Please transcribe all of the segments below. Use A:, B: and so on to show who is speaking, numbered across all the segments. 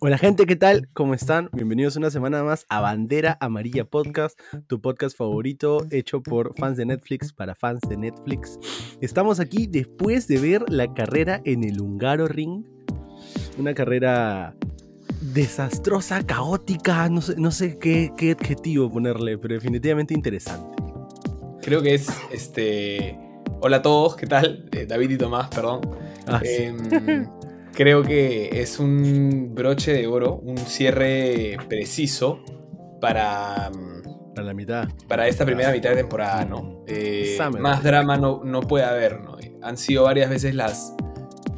A: Hola gente, ¿qué tal? ¿Cómo están? Bienvenidos una semana más a Bandera Amarilla Podcast, tu podcast favorito hecho por fans de Netflix para fans de Netflix. Estamos aquí después de ver la carrera en el Húngaro Ring. Una carrera desastrosa, caótica, no sé, no sé qué, qué adjetivo ponerle, pero definitivamente interesante.
B: Creo que es este. Hola a todos, ¿qué tal? Eh, David y Tomás, perdón.
A: Ah, sí.
B: Em, creo que es un broche de oro, un cierre preciso para, mm,
A: A la mitad.
B: para esta primera mitad de temporada, ¿no? Eh, más drama no, no puede haber, ¿no? Han sido varias veces las,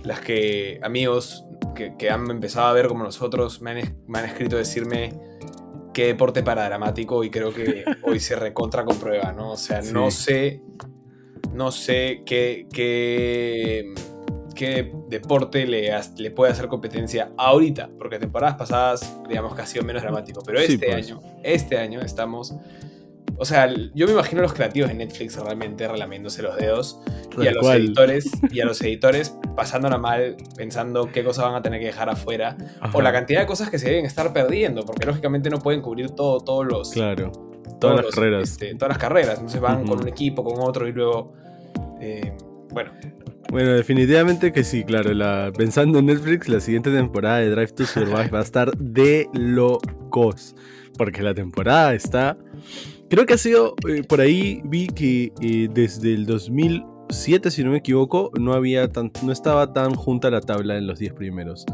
B: las que amigos que, que han empezado a ver como nosotros me han, me han escrito decirme qué deporte para dramático y creo que hoy se recontra comprueba, ¿no? O sea, no sé, no sé qué, qué, qué deporte le, le puede hacer competencia ahorita, porque temporadas pasadas, digamos que ha sido menos dramático, pero
A: Sí,
B: este
A: pues.
B: año, este año estamos... O sea, yo me imagino a los creativos de Netflix realmente relamiéndose los dedos y a los
A: cual.
B: editores y a los editores pasándola mal pensando qué cosas van a tener que dejar afuera
A: Ajá.
B: o la cantidad de cosas que se deben estar perdiendo porque lógicamente no pueden cubrir todo todos los
A: Claro.
B: todos
A: Todas las
B: los,
A: carreras.
B: este, todas las carreras entonces van con un equipo con otro y luego eh, bueno
A: Bueno, definitivamente que sí, claro. La, pensando en Netflix, la siguiente temporada de Drive to Survive va a estar de locos. Porque la temporada está. Creo que ha sido. eh, por ahí vi que eh, desde el 2007, si no me equivoco, no había tan, no estaba tan junta la tabla en los 10 primeros.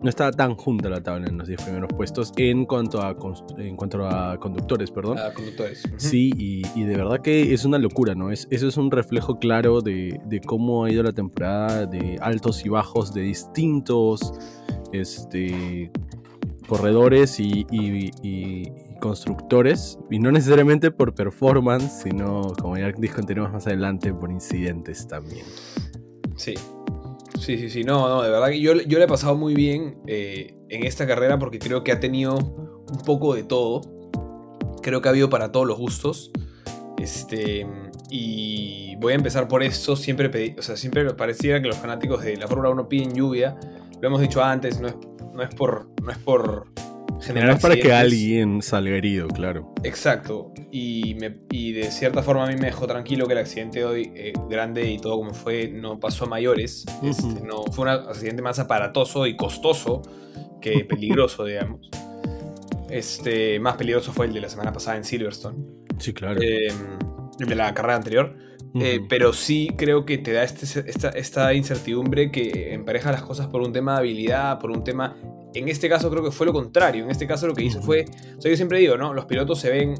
A: No estaba tan junta la tabla en los 10 primeros puestos en cuanto a, en cuanto a conductores, perdón.
B: a conductores Ujú.
A: Sí, y, y de verdad que es una locura, ¿no? Es, eso es un reflejo claro de, de cómo ha ido la temporada, de altos y bajos de distintos este, corredores y, y- y- y constructores, y no necesariamente por performance, sino, como ya discontinuamos más adelante, por incidentes también.
B: sí sí sí sí no no de verdad que yo, yo le he pasado muy bien eh, en esta carrera porque creo que ha tenido un poco de todo creo que ha habido para todos los gustos Este, y voy a empezar por esto. Siempre, pedí- o sea, siempre pareciera que los fanáticos de la Fórmula 1 piden lluvia. Lo hemos dicho antes, no es, no es, por, no es por generar
A: para que alguien salga herido, claro.
B: Exacto. Y, me- y de cierta forma a mí me dejó tranquilo que el accidente hoy, eh, grande y todo como fue, no pasó a mayores. Este, no, fue un accidente más aparatoso y costoso que peligroso, digamos. Este, más peligroso fue el de la semana pasada en Silverstone.
A: Sí, claro.
B: Eh, el de la carrera anterior. Eh, pero sí creo que te da este- esta, esta incertidumbre que empareja las cosas por un tema de habilidad, por un tema... En este caso creo que fue lo contrario. En este caso lo que hizo fue... O sea, yo siempre digo, ¿no? Los pilotos se ven...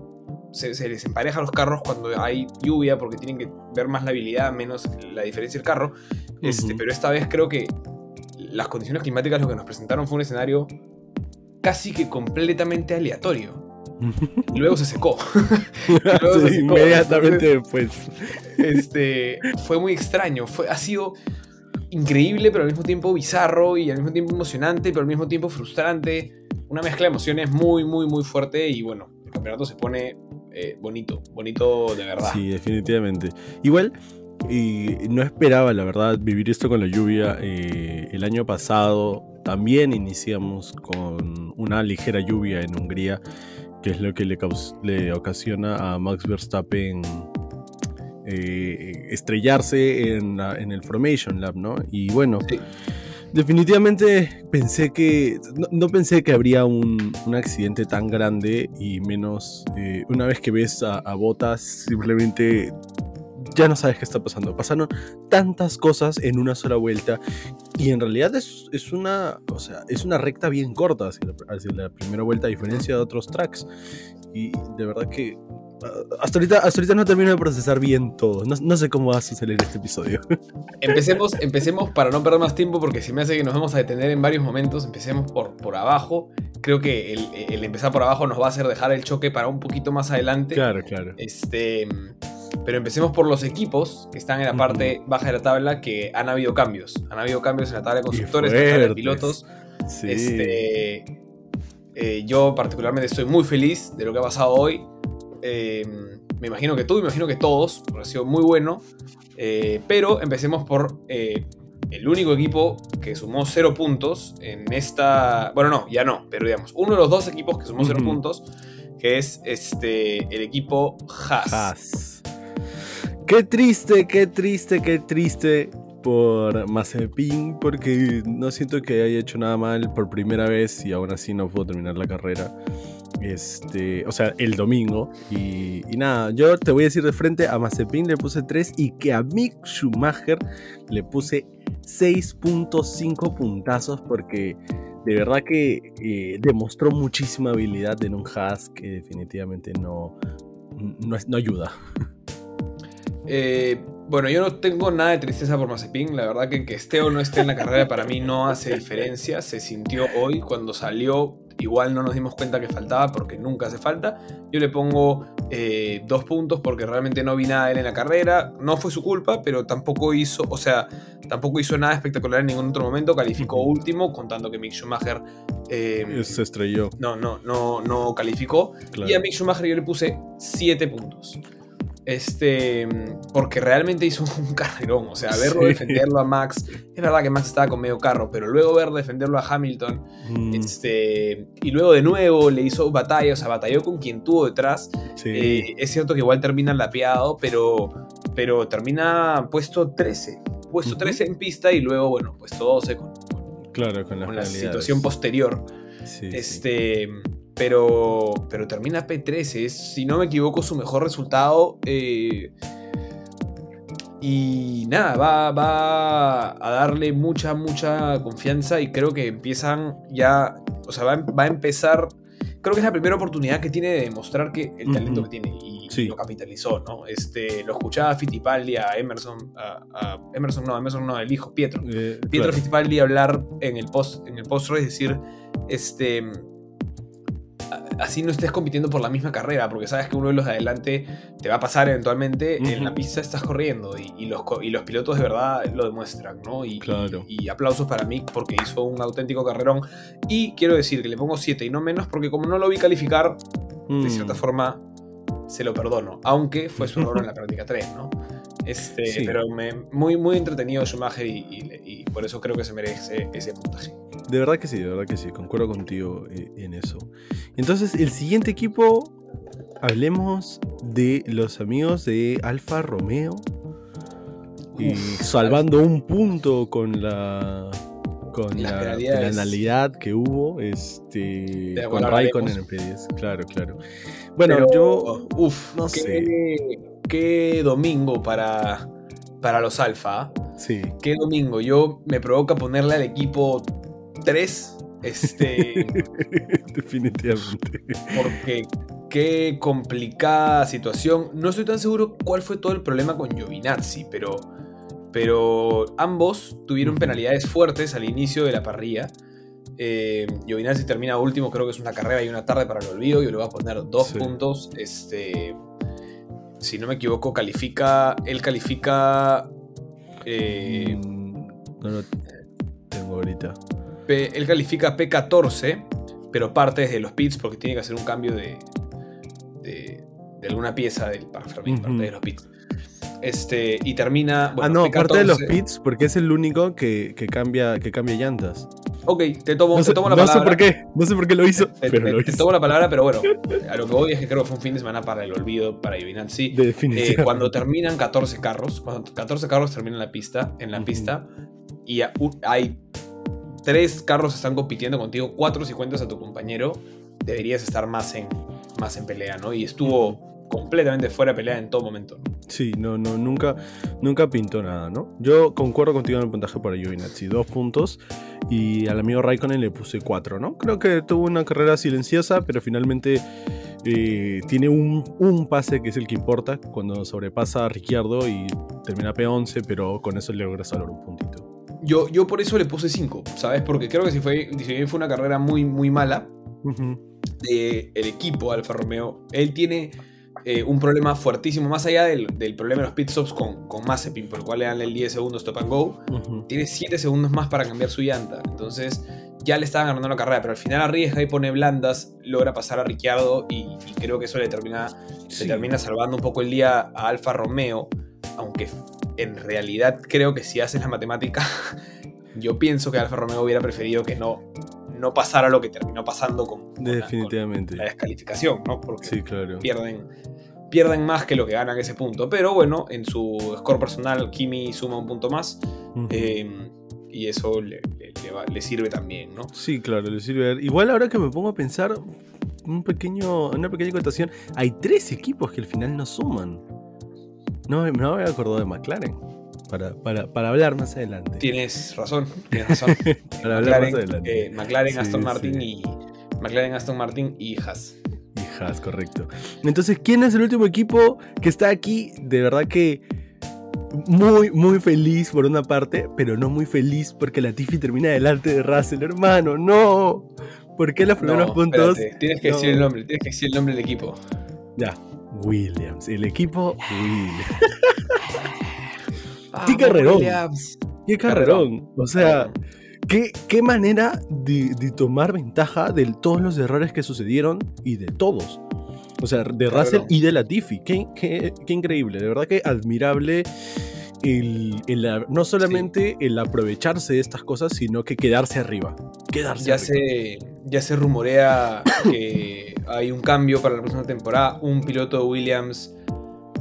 B: Se, se les empareja los carros cuando hay lluvia porque tienen que ver más la habilidad, menos la diferencia del carro. Este. Pero esta vez creo que las condiciones climáticas lo que nos presentaron fue un escenario casi que completamente aleatorio. Y luego se secó. luego se secó,
A: inmediatamente después.
B: este, fue muy extraño. Fue, ha sido increíble, pero al mismo tiempo bizarro y al mismo tiempo emocionante, pero al mismo tiempo frustrante. Una mezcla de emociones muy, muy, muy fuerte y bueno, el campeonato se pone eh, bonito, bonito de verdad.
A: Sí, definitivamente. Igual, y no esperaba, la verdad, vivir esto con la lluvia. Eh, el año pasado también iniciamos con una ligera lluvia en Hungría, que es lo que le, le ocasiona a Max Verstappen eh, estrellarse en, la- en el Formation Lab, ¿no? Y bueno,
B: Sí.
A: definitivamente pensé que. No, no pensé que habría un, un accidente tan grande y menos eh, una vez que ves a, a Botas, simplemente ya no sabes qué está pasando. Pasaron tantas cosas en una sola vuelta y en realidad es, es una, o sea, es una recta bien corta hacia la, hacia la primera vuelta, a diferencia de otros tracks. Y de verdad que. Hasta ahorita, hasta ahorita no termino de procesar bien todo. No, no sé cómo va a suceder este episodio.
B: Empecemos, empecemos para no perder más tiempo, porque se me hace que nos vamos a detener en varios momentos. Empecemos por, por abajo. Creo que el, el empezar por abajo nos va a hacer dejar el choque para un poquito más adelante.
A: claro, claro.
B: Este, pero empecemos por los equipos que están en la parte baja de la tabla, que han habido cambios. Han habido cambios en la tabla de constructores, en la tabla de pilotos.
A: Sí.
B: Este, eh, yo particularmente estoy muy feliz de lo que ha pasado hoy. Eh, me imagino que tú, me imagino que todos, ha sido muy bueno. Eh, pero empecemos por eh, el único equipo que sumó cero puntos en esta. Bueno, no, ya no, pero digamos, uno de los dos equipos que sumó cero puntos, que es este el equipo Haas.
A: Haas. Qué triste, qué triste, qué triste por Mazepin, porque no siento que haya hecho nada mal por primera vez y aún así no pudo terminar la carrera. Este, o sea, el domingo. Y, nada, yo te voy a decir de frente, a Mazepin le puse 3 y que a Mick Schumacher le puse 6.5 puntazos porque de verdad que eh, demostró muchísima habilidad en un Haas que definitivamente no, no, no ayuda.
B: Eh, bueno, yo no tengo nada de tristeza por Mazepin. La verdad que que esté o no esté en la carrera para mí no hace diferencia. Se sintió hoy cuando salió. Igual no nos dimos cuenta que faltaba porque nunca hace falta. Yo le pongo eh, dos puntos porque realmente no vi nada de él en la carrera. No fue su culpa, pero tampoco hizo, o sea, tampoco hizo nada espectacular en ningún otro momento. Calificó último, contando que Mick Schumacher eh,
A: Se estrelló,
B: no, no, no, no calificó.
A: claro.
B: Y a Mick Schumacher yo le puse 7 puntos. Este, porque realmente hizo un carrerón. O sea, verlo
A: Sí.
B: defenderlo a Max. Es verdad que Max estaba con medio carro, pero luego ver defenderlo a Hamilton.
A: Mm,
B: Este, y luego de nuevo le hizo batalla. O sea, batalló con quien tuvo detrás.
A: sí.
B: Eh, es cierto que igual termina lapeado, pero, pero termina puesto 13. Puesto
A: Ujú.
B: 13 en pista y luego, bueno, puesto 12 con, con-
A: claro, con, las
B: con la situación posterior.
A: Sí, sí.
B: Pero, pero termina P13. Es, si no me equivoco, su mejor resultado. eh, y nada, va, va a darle mucha, mucha confianza. Y creo que empiezan ya. O sea, va, a- va a empezar. Creo que es la primera oportunidad que tiene de demostrar que el talento que tiene. Y
A: Sí.
B: lo capitalizó, ¿no? Este, lo escuchaba a Fittipaldi, a Emerson, a, a Emerson no, a Emerson no, el hijo, Pietro.
A: Eh,
B: Pietro
A: claro.
B: Fittipaldi hablar en el post en el post race decir este así no estés compitiendo por la misma carrera porque sabes que uno de los de adelante te va a pasar eventualmente en
A: Ujú.
B: la pista estás corriendo y, y los, y los pilotos de verdad lo demuestran ¿no? y,
A: Claro.
B: y, y aplausos para Mick porque hizo un auténtico carrerón y quiero decir que le pongo 7 y no menos porque como no lo vi calificar de cierta
A: Mm,
B: forma se lo perdono aunque fue su error en la práctica 3 ¿no? Este,
A: Sí.
B: pero me, muy, muy entretenido Schumacher y, y- y por eso creo que se merece ese puntaje.
A: De verdad que sí, de verdad que sí, concuerdo contigo eh, en eso. Entonces, el siguiente equipo, hablemos de los amigos de Alfa Romeo. Y salvando un punto con la con la penalidad que hubo este con Raikkonen en
B: hablaremos.
A: P10, claro, claro. Bueno,
B: Pero,
A: yo
B: Uf,
A: no
B: qué,
A: sé.
B: Qué domingo para, para los Alfa.
A: sí,
B: Qué domingo. Yo me provoca ponerle al equipo 3. Este,
A: definitivamente.
B: porque qué complicada situación. No estoy tan seguro cuál fue todo el problema con Giovinazzi, pero, pero ambos tuvieron penalidades fuertes al inicio de la parrilla. Eh, Giovinazzi termina último, creo que es una carrera y una tarde para el olvido. Yo le voy a poner dos
A: Sí.
B: puntos. Este, si no me equivoco, califica. Él califica. eh,
A: Mm, no lo tengo ahorita.
B: P- él califica P14, pero parte desde los pits porque tiene que hacer un cambio de, de, de alguna pieza del para Fermín,
A: Ujú.
B: parte de los pits. Este, y termina.
A: ah, no, parte de los
B: P14.
A: pits, porque es el único que, que cambia, que cambia llantas.
B: Ok, te tomo,
A: No
B: te
A: sé,
B: tomo la
A: no sé
B: palabra.
A: por qué, no sé por qué lo hizo,
B: Te,
A: pero
B: te-
A: lo
B: te
A: hizo.
B: tomo la palabra, pero bueno, a lo que voy es que creo que fue un fin de semana para el olvido, para Giovinazzi. Eh,
A: Definitivamente.
B: cuando terminan 14 carros, cuando 14 carros terminan la pista, en la pista, y a- hay tres carros que están compitiendo contigo, cuatro si cuentas a tu compañero, deberías estar más en, más en pelea, ¿no? Y estuvo completamente fuera de pelea en todo momento. ¿no?
A: Sí, no, no, nunca, nunca pintó nada, ¿no? Yo concuerdo contigo en el puntaje para Giovinazzi, dos puntos. Y al amigo Raikkonen le puse cuatro, ¿no? Creo que tuvo una carrera silenciosa, pero finalmente eh, tiene un, un pase que es el que importa cuando sobrepasa a Ricciardo y termina P11, pero con eso le logra salvar un puntito.
B: Yo, yo por eso le puse 5, ¿sabes? Porque creo que si fue, si bien fue una carrera muy, muy mala,
A: Ujú.
B: del equipo Alfa Romeo, él tiene eh, un problema fuertísimo, más allá del, del problema de los pit stops con, con Mazepin, por el cual le dan el 10 segundos stop and go, tiene 7 segundos más para cambiar su llanta. Entonces ya le estaban ganando la carrera, pero al final arriesga y pone blandas, logra pasar a Ricciardo y, y creo que eso le termina,
A: Sí.
B: le termina salvando un poco el día a Alfa Romeo, aunque en realidad creo que si haces la matemática, yo pienso que Alfa Romeo hubiera preferido que no, no pasara lo que terminó pasando con, con la-
A: Definitivamente.
B: con la descalificación, ¿no? Porque
A: Sí, claro.
B: pierden, pierden más que lo que ganan ese punto. Pero bueno, en su score personal, Kimi suma un punto más. Eh, y eso le, le- le va- le sirve también, ¿no?
A: Sí, claro, le sirve. Igual ahora que me pongo a pensar, un pequeño, una pequeña acotación, hay tres equipos que al final no suman. No, me- no me había acordado de McLaren. Para, para, para hablar más adelante.
B: Tienes razón, tienes razón.
A: Para hablar más
B: McLaren,
A: adelante.
B: eh, McLaren,
A: Sí,
B: Aston Martin
A: sí.
B: y McLaren, Aston Martin y Haas.
A: Correcto. Entonces, ¿quién es el último equipo que está aquí? De verdad que muy, muy feliz por una parte, pero no muy feliz porque la Tiffy termina delante de Russell, hermano. ¡No! ¿Por qué los primeros
B: No,
A: puntos?
B: espérate, tienes que
A: No.
B: decir el nombre, tienes que decir el nombre del equipo.
A: Ya, Williams. El equipo Williams. ¡Qué carrerón!
B: Williams.
A: ¡Qué carrerón! O sea, ¿qué, qué manera de, de tomar ventaja de todos los errores que sucedieron y de todos. O sea, de. Russell y de Latifi. Qué, qué, qué increíble. De verdad que admirable el, el- no solamente el aprovecharse de estas cosas, sino que quedarse arriba. Quedarse
B: ya
A: arriba.
B: se, ya se rumorea que hay un cambio para la próxima temporada. Un piloto de Williams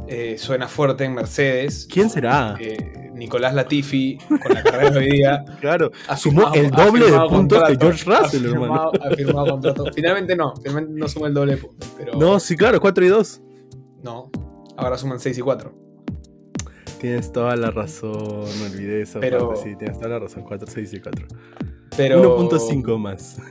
B: eh, suena fuerte en Mercedes.
A: ¿Quién será?
B: Eh, Nicolás Latifi, con la carrera de hoy día,
A: claro, sumó el doble de puntos que
B: contrato,
A: George Russell,
B: ha
A: hermano.
B: firmado, ha firmado contrato. Finalmente no, finalmente no suma el doble de puntos. Pero
A: No, sí, claro, 4 y 2.
B: no, ahora suman 6 y 4.
A: Tienes toda la razón, me olvidé esa
B: Pero-
A: parte. Sí, tienes toda la razón, 4, 6 y 4.
B: Pero...
A: 1.5 más.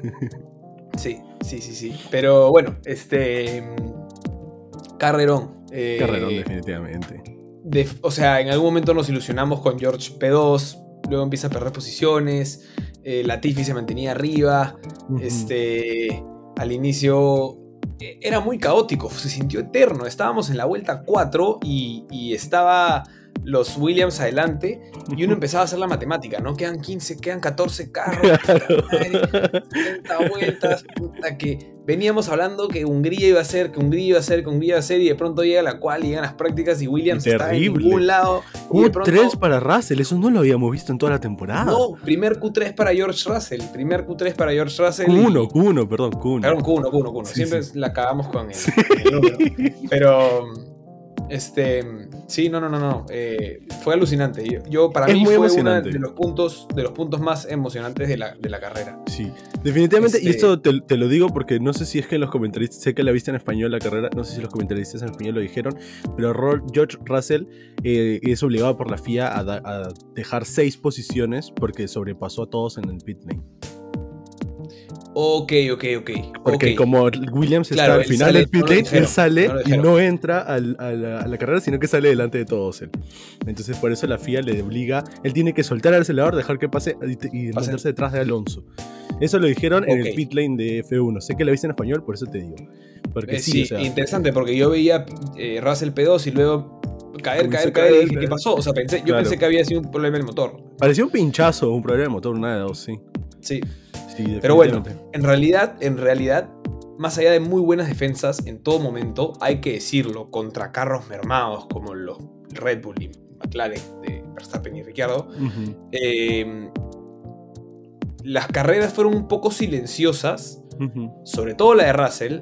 B: Sí, sí, sí, sí. Pero bueno, este. mm, Carrerón. eh,
A: Carrerón, definitivamente.
B: De- o sea, en algún momento nos ilusionamos con George P2. Luego empieza a perder posiciones. Eh, Latifi se mantenía arriba. Este. Al inicio. eh, Era muy caótico, se sintió eterno. Estábamos en la vuelta 4 y, y estaba los Williams adelante y uno empezaba a hacer la matemática, ¿no? Quedan 15, quedan 14 carros. puta madre. 70 vueltas, puta, que veníamos hablando que Hungría iba a ser, que Hungría iba a ser, que Hungría iba a ser, y de pronto llega la cual, llegan las prácticas y Williams está en ningún lado. Y de pronto,
A: Q3 para Russell, eso no lo habíamos visto en toda la temporada.
B: no, primer Q3 para George Russell, primer Q3 para George Russell. y-
A: Q1, Q1, perdón, Q1.
B: Perdón, Q1, Q1, Q1.
A: Sí,
B: Siempre
A: sí.
B: la cagamos con el, el número. Pero, este, sí, no, no, no, no. eh, fue alucinante. Yo, yo, para
A: Es
B: mí fue uno de los puntos, de los puntos más emocionantes de la, de la carrera.
A: Sí, definitivamente, y
B: Este-
A: esto te, te lo digo porque no sé si es que los comentaristas, sé que la viste en español la carrera, no sé si los comentaristas en español lo dijeron, pero Ro- George Russell eh, es obligado por la FIA a, da- a dejar seis posiciones porque sobrepasó a todos en el pit lane.
B: Ok, ok, ok.
A: Porque como Williams
B: Claro,
A: está al final del pit
B: lo
A: lane, él sale
B: no lo
A: y no entra al- a, la, a la carrera, sino que sale delante de todos él. Entonces por eso la FIA le obliga, él tiene que soltar el acelerador, dejar que pase y, meterse detrás de Alonso. Eso lo dijeron en el pit lane de F1. Sé que la viste en español, por eso te digo. Porque
B: Eh,
A: sí,
B: sí,
A: o sea,
B: interesante, porque yo veía eh, Russell P2 y luego caer, caer, caer, y dije,
A: caer.
B: ¿qué pasó? O sea, pensé, yo
A: Claro.
B: pensé que había sido un problema del motor.
A: parecía un pinchazo, un problema de motor, una de dos, sí.
B: Sí,
A: Sí,
B: Pero bueno, en realidad, en realidad, más allá de muy buenas defensas en todo momento, hay que decirlo, contra carros mermados como los Red Bull y McLaren de Verstappen y Ricciardo, eh, las carreras fueron un poco silenciosas, sobre todo la de Russell,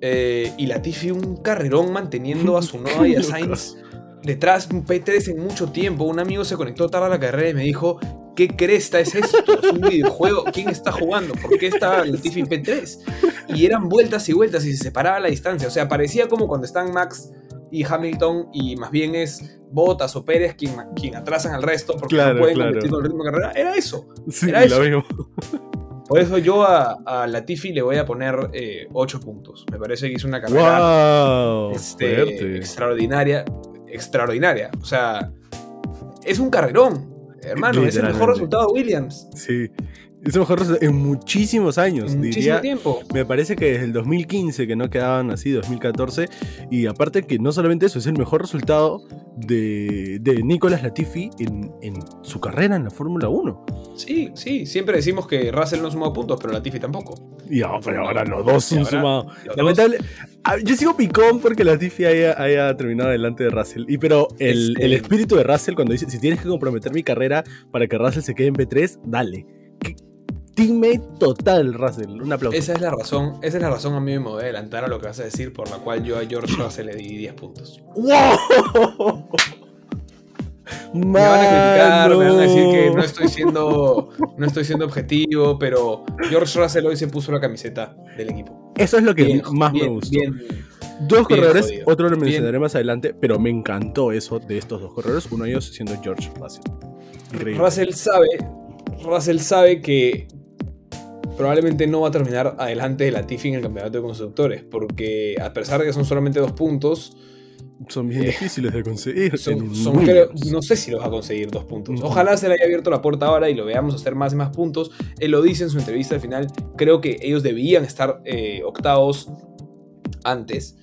B: eh, y Latifi un carrerón manteniendo a su Noda y a Sainz detrás, un P3 en mucho tiempo. Un amigo se conectó tarde a la carrera y me dijo, ¿qué cresta es esto? ¿Es un videojuego? ¿Quién está jugando? ¿Por qué está Latifi P3? Y eran vueltas y vueltas y se separaba la distancia. O sea, parecía como cuando están Max y Hamilton y más bien es Bottas o Pérez quien, quien atrasan al resto porque
A: Claro,
B: no pueden
A: claro.
B: competir con el ritmo de carrera. Era eso.
A: Sí,
B: Era eso.
A: mismo.
B: Por eso yo a, a Latifi le voy a poner 8 puntos. Me parece que hizo una carrera
A: ¡Wow!
B: este, extraordinaria. Extraordinaria. O sea, es un carrerón. Hermano, es el mejor resultado de Williams.
A: Sí. Es el mejor resultado en muchísimos años.
B: Muchísimo
A: diría,
B: tiempo.
A: Me parece que desde el 2015 que no quedaban así, 2014. Y aparte que no solamente eso, es el mejor resultado de, de Nicolas Latifi en, en su carrera en la Fórmula 1.
B: Sí, sí. Siempre decimos que Russell no sumó puntos, pero Latifi tampoco.
A: Y ah, pero ahora los dos han sumado. Lamentable. Ah, Yo sigo picón porque Latifi haya, haya terminado delante de Russell. Y pero el,
B: Este-
A: el espíritu de Russell cuando dice, si tienes que comprometer mi carrera para que Russell se quede en P3, dale. Qué Teammate total, Russell. Un aplauso.
B: Esa es la razón, esa es la razón a mí me voy a adelantar a lo que vas a decir, por la cual yo a George Russell le di 10 puntos.
A: ¡Wow!
B: Me van a criticar, me van a decir que no estoy siendo, no estoy siendo objetivo, pero George Russell hoy se puso la camiseta del equipo.
A: Eso es lo que
B: Bien,
A: más me gustó.
B: bien.
A: Dos corredores, otro lo mencionaré más adelante, pero me encantó eso de estos dos corredores. Uno de ellos siendo George Russell. Increíble.
B: Russell sabe, Russell sabe que probablemente no va a terminar adelante de Latifi en el campeonato de constructores, porque a pesar de que son solamente dos puntos,
A: Son bien
B: Eh,
A: difíciles de conseguir.
B: son, son, creo- no sé si los va a conseguir dos puntos. Ojalá se le haya abierto la puerta ahora y lo veamos hacer más y más puntos. Él lo dice en su entrevista al final. Creo que ellos debían estar eh, octavos antes.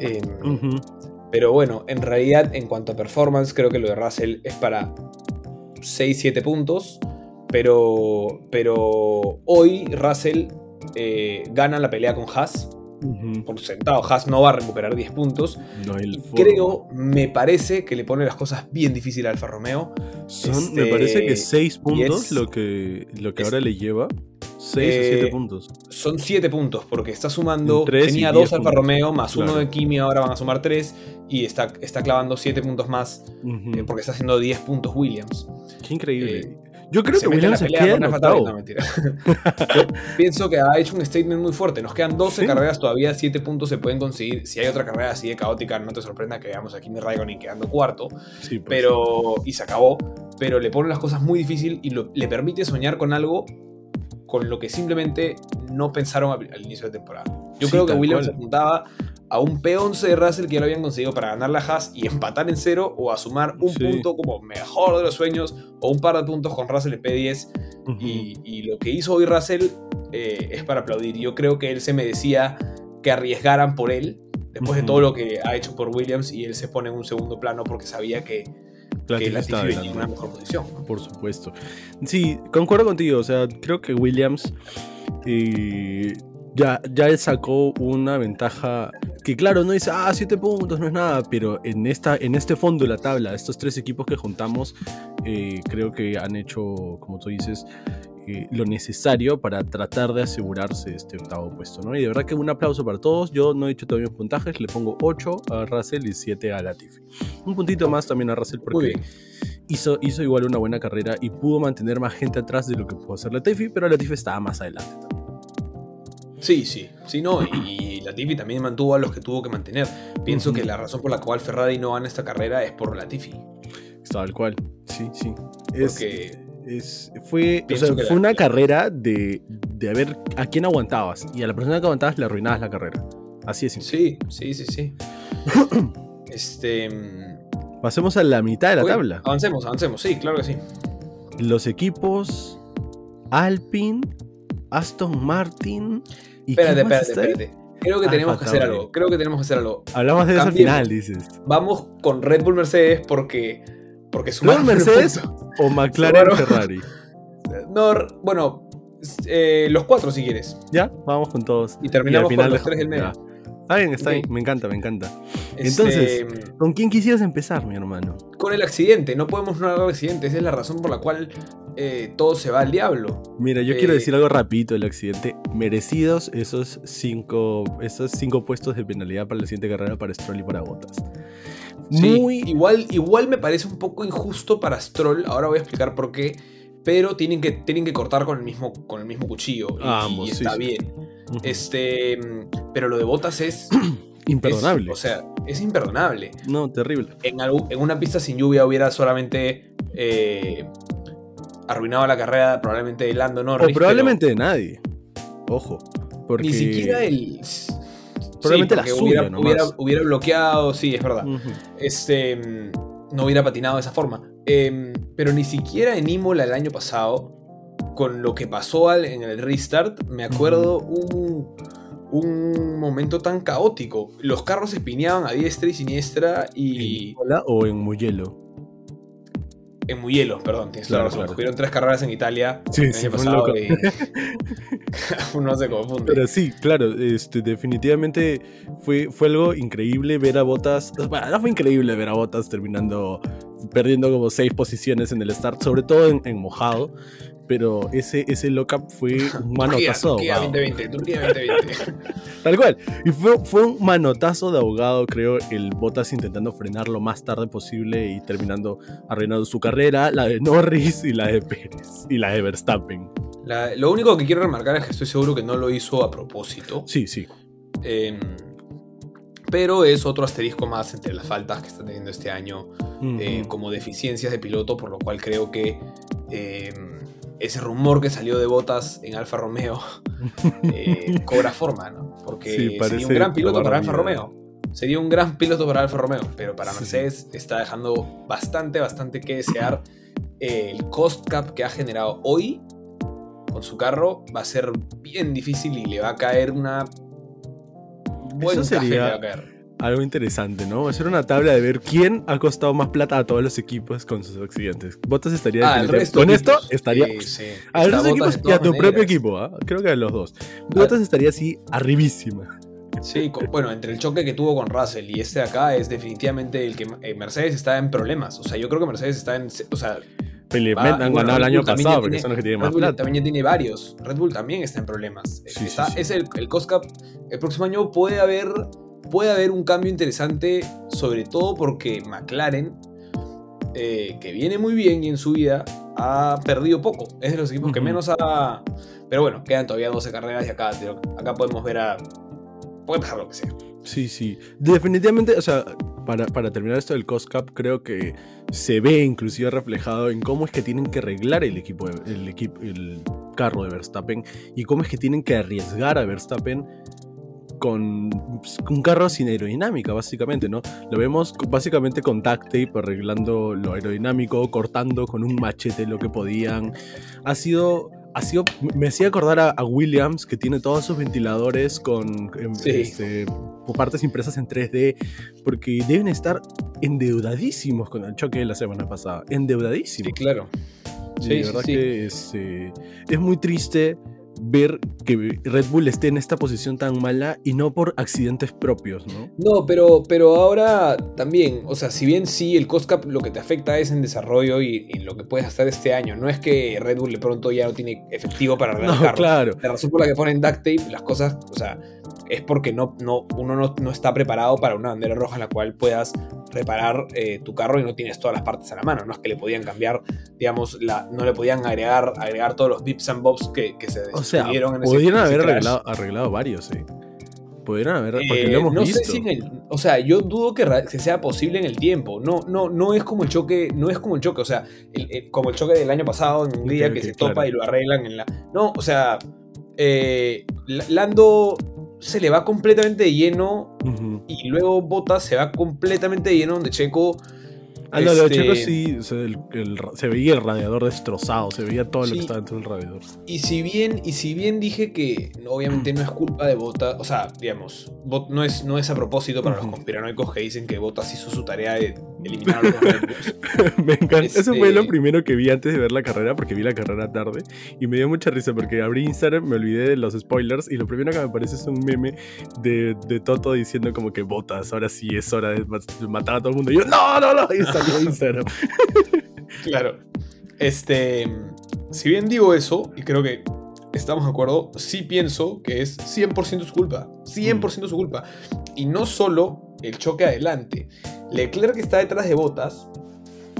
B: Eh,
A: Ujú.
B: Pero bueno, en realidad, en cuanto a performance, creo que lo de Russell es para 6-7 puntos. Pero, pero hoy Russell eh, gana la pelea con Haas. Por sentado, Haas no va a recuperar 10 puntos.
A: No
B: Y creo, me parece que le pone las cosas bien difíciles a Alfa Romeo.
A: Son, me
B: este,
A: parece que 6
B: y
A: puntos
B: es-
A: lo que, lo que
B: es-
A: ahora le lleva. 6 o
B: Eh,
A: 7 puntos.
B: Son 7 puntos, porque está sumando. Tenía
A: 10
B: 2 Alfa
A: puntos.
B: Romeo, más uno
A: Claro.
B: de Kimi, ahora van a sumar 3. Y está, está clavando 7 puntos más,
A: Ujú.
B: eh, porque está haciendo 10 puntos Williams.
A: Qué increíble.
B: eh,
A: Yo creo
B: se
A: que Williams se queda en octavo.
B: no, mentira. Yo pienso que ha hecho un statement muy fuerte. Nos quedan 12
A: Sí.
B: carreras todavía, 7 puntos se pueden conseguir. Si hay otra carrera así de caótica, no te sorprenda que veamos a Kimi Raikkonen quedando cuarto.
A: Sí, pues.
B: pero y se acabó. Pero le pone las cosas muy difícil y lo- le permite soñar con algo con lo que simplemente no pensaron al, al inicio de temporada. Yo
A: Sí,
B: creo que Williams
A: cual.
B: apuntaba a un P11 de Russell que ya lo habían conseguido para ganar la Haas y empatar en cero o a sumar un
A: Sí.
B: punto como mejor de los sueños o un par de puntos con Russell en P10
A: Ujú.
B: y, y lo que hizo hoy Russell eh, es para aplaudir. Yo creo que él se merecía que arriesgaran por él después de todo lo que ha hecho por Williams y él se pone en un segundo plano porque sabía que, que
A: Latifi
B: Latifi
A: está
B: venía en una mejor posición.
A: Por supuesto. Sí, concuerdo contigo. O sea, creo que Williams eh, ya, ya él sacó una ventaja que, claro, no dice, ah, siete puntos, no es nada, pero en, esta, en este fondo de la tabla, estos tres equipos que juntamos, eh, creo que han hecho, como tú dices, eh, lo necesario para tratar de asegurarse este octavo puesto, ¿no? Y de verdad que un aplauso para todos. Yo no he dicho todavía mis puntajes, le pongo 8 a Russell y 7 a Latifi. Un puntito más también a Russell
B: Muy
A: porque
B: bien.
A: hizo, hizo igual una buena carrera y pudo mantener más gente atrás de lo que pudo hacer Latifi, pero Latifi estaba más adelante. también.
B: Sí, sí, sí, no, y Latifi también mantuvo a los que tuvo que mantener. Pienso que la razón por la cual Ferrari no gana esta carrera es por Latifi.
A: Estaba al cual. Sí, sí. Es,
B: Porque
A: es- fue, o sea,
B: que
A: fue
B: la-
A: una
B: la-
A: carrera de, de a ver a quién aguantabas. Y a la persona que aguantabas le arruinabas la carrera. Así es.
B: sí, sí, sí, sí. Este. mm,
A: Pasemos a la mitad de la tabla.
B: Avancemos, avancemos, sí, claro que sí.
A: Los equipos Alpine, Aston Martin y
B: Espérate,
A: ¿quién más
B: espérate, espérate. Creo que
A: Alfa
B: tenemos que hacer algo. Creo que tenemos que hacer algo.
A: Hablamos de eso al final, dices.
B: Vamos con Red Bull Mercedes porque. Porque
A: ¿Luego
B: sumaron
A: Mercedes o McLaren
B: Sumaron-
A: Ferrari?
B: No, bueno, eh, los cuatro si quieres.
A: Ya, vamos con todos.
B: Y terminamos
A: Y al
B: con los tres del medio.
A: ya. Está bien, está
B: Ok.
A: bien. Me encanta, me encanta.
B: Este,
A: Entonces- ¿Con quién quisieras empezar, mi hermano?
B: con el accidente, no podemos no hablar del accidente. Esa es la razón por la cual eh, todo se va al diablo.
A: Mira, yo quiero
B: Eh,
A: decir algo rapidito del accidente. Merecidos esos cinco, esos cinco puestos de penalidad para la siguiente carrera para Stroll y para Bottas.
B: Sí,
A: Muy...
B: igual, igual me parece un poco injusto para Stroll. Ahora voy a explicar por qué. Pero tienen que, tienen que cortar con el mismo, con el mismo cuchillo. Y,
A: ambos,
B: y está
A: sí.
B: bien. Este, pero lo de Bottas es.
A: Imperdonable.
B: es- o sea, es imperdonable.
A: no, terrible.
B: En, algu- en una pista sin lluvia hubiera solamente eh, arruinado la carrera probablemente de Lando Norris.
A: O probablemente de nadie. Ojo. Porque...
B: Ni siquiera el.
A: Probablemente la
B: porque
A: suya
B: hubiera, hubiera, hubiera bloqueado, sí, es verdad. Este. No hubiera patinado de esa forma. Em, pero ni siquiera en Imola el año pasado con lo que pasó en el restart, me acuerdo un, un momento tan caótico. Los carros se a diestra y siniestra y...
A: ¿En o en Mugello?
B: En Mugello, perdón, tienes claro, razón. Claro. tres carreras en Italia
A: sí, el año pasado y...
B: uno se confunde.
A: Pero sí, claro, este, definitivamente fue, fue algo increíble ver a Botas. Bueno, no fue increíble ver a Botas terminando perdiendo como seis posiciones en el start, sobre todo en mojado pero ese, ese lockup fue un manotazo
B: de abogado. 2020, Turquía 2020.
A: Tal cual. Y fue, fue un manotazo de abogado, creo, el Bottas intentando frenar lo más tarde posible y terminando arruinando su carrera, la de Norris y la de Pérez y la de Verstappen.
B: lo único que quiero remarcar es que estoy seguro que no lo hizo a propósito.
A: Sí, sí.
B: Em, pero es otro asterisco más entre las faltas que está teniendo este año eh, como deficiencias de piloto, por lo cual creo que em, ese rumor que salió de botas en Alfa Romeo eh, cobra forma, ¿no? Porque sería un gran piloto para Alfa Romeo. Sería un gran piloto para Alfa Romeo, pero para Mercedes está dejando bastante, bastante que desear. el cost cap que ha generado hoy con su carro va a ser bien difícil y le va a caer una.
A: Buen sería, algo interesante, ¿no? Va a ser una tabla de ver quién ha costado más plata a todos los equipos con sus accidentes. Botas estaría.
B: Ah, resto
A: con esto estaría. A los equipos y a tu propio equipo, ¿ah? creo que a los dos. Botas estaría así arribísima.
B: Sí, bueno, entre el choque que tuvo con Russell y este de acá es definitivamente el que eh, Mercedes está en problemas. O sea, yo creo que Mercedes está en. O sea,
A: han ganado el año pasado, porque son los que tienen más
B: plata. También ya tiene varios. Red Bull también está en problemas. está, Es el, el cost cap. El próximo año puede haber puede haber un cambio interesante, sobre todo porque McLaren, eh, que viene muy bien y en su vida, ha perdido poco. Es de los equipos que menos ha. Pero bueno, quedan todavía 12 carreras y acá, acá podemos ver a. Puede pasar lo que sea.
A: Sí, sí. Definitivamente, o sea, para, terminar esto del cost cap, creo que se ve inclusive reflejado en cómo es que tienen que arreglar el equipo, el equipo, el carro de Verstappen y cómo es que tienen que arriesgar a Verstappen con pues, un carro sin aerodinámica, básicamente, ¿no? Lo vemos básicamente con tact tape arreglando lo aerodinámico, cortando con un machete lo que podían. Ha sido ha sido, me hacía acordar a, Williams, que tiene todos sus ventiladores con em, este, partes impresas en 3D, porque deben estar endeudadísimos con el choque de la semana pasada. Endeudadísimos.
B: Sí, claro.
A: Sí, verdad que es, eh, es muy triste ver que Red Bull esté en esta posición tan mala y no por accidentes propios, ¿no?
B: No, pero, pero ahora también, o sea, si bien sí el cost cap lo que te afecta es en desarrollo y, lo que puedes hacer este año, no es que Red Bull de pronto ya no tiene efectivo para arreglar
A: no, claro.
B: La razón por la que ponen duct tape, las cosas, o sea, es porque no, no, uno no, no está preparado para una bandera roja en la cual puedas reparar eh, tu carro y no tienes todas las partes a la mano. No es que le podían cambiar, digamos, la, no le podían agregar, agregar todos los bips and bobs que, que se
A: o sea, en Podrían haber arreglado, arreglado, varios, sí. Podrían haber, porque lo hemos
B: eh, no
A: visto.
B: Sé si en el, o sea, yo dudo que, sea posible en el tiempo. No, no, no es como el choque, no es como el choque, o sea, como el choque del año pasado en un día que, se topa y lo arreglan en la. No, o sea, eh, Lando se le va completamente de lleno y luego Bottas se va completamente de lleno donde Checo
A: Ah, no, este... Checo sí, se veía el radiador destrozado, se veía todo lo que estaba dentro del radiador.
B: Y si bien, y si bien dije que obviamente no es culpa de Bottas, o sea, digamos, no es, no es a propósito para los conspiranoicos que dicen que Bottas hizo su tarea de eliminar a los
A: Me encanta. Eso fue lo este primero que vi antes de ver la carrera, porque vi la carrera tarde. Y me dio mucha risa porque abrí Instagram, me olvidé de los spoilers. Y lo primero que me aparece es un meme de, de Toto diciendo como que Bottas, ahora sí es hora de matar a todo el mundo. Y yo, no, no, no.
B: claro. Este. Si bien digo eso, y creo que estamos de acuerdo, sí pienso que es 100% su culpa. 100% su culpa. Y no solo el choque adelante. Leclerc está detrás de botas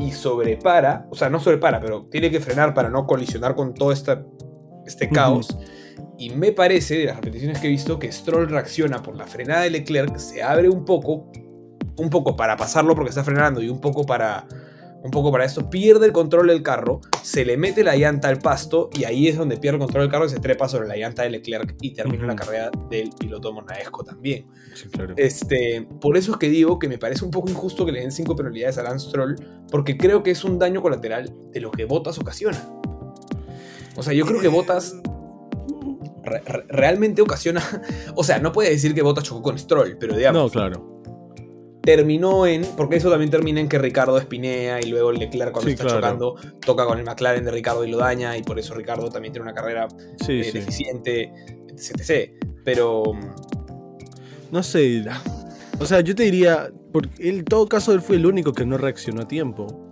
B: y sobrepara, o sea, no sobrepara, pero tiene que frenar para no colisionar con todo esta, este caos. Y me parece, de las repeticiones que he visto, que Stroll reacciona por la frenada de Leclerc, se abre un poco, un poco para pasarlo porque está frenando y un poco para un poco para esto, pierde el control del carro, se le mete la llanta al pasto y ahí es donde pierde el control del carro y se trepa sobre la llanta de Leclerc y termina la carrera del piloto monaesco también. este, por eso es que digo que me parece un poco injusto que le den cinco penalidades a Lance Stroll, porque creo que es un daño colateral de lo que Botas ocasiona. O sea, yo creo que Botas realmente ocasiona. O sea, no puede decir que Botas chocó con Stroll, pero digamos.
A: No, claro.
B: Terminó en. Porque eso también termina en que Ricardo espinea y luego Leclerc cuando está chocando toca con el McLaren de Ricardo y lo daña. Y por eso Ricardo también tiene una carrera eh, deficiente, etc. Pero.
A: No sé. O sea, yo te diría. Porque en todo caso él fue el único que no reaccionó a tiempo.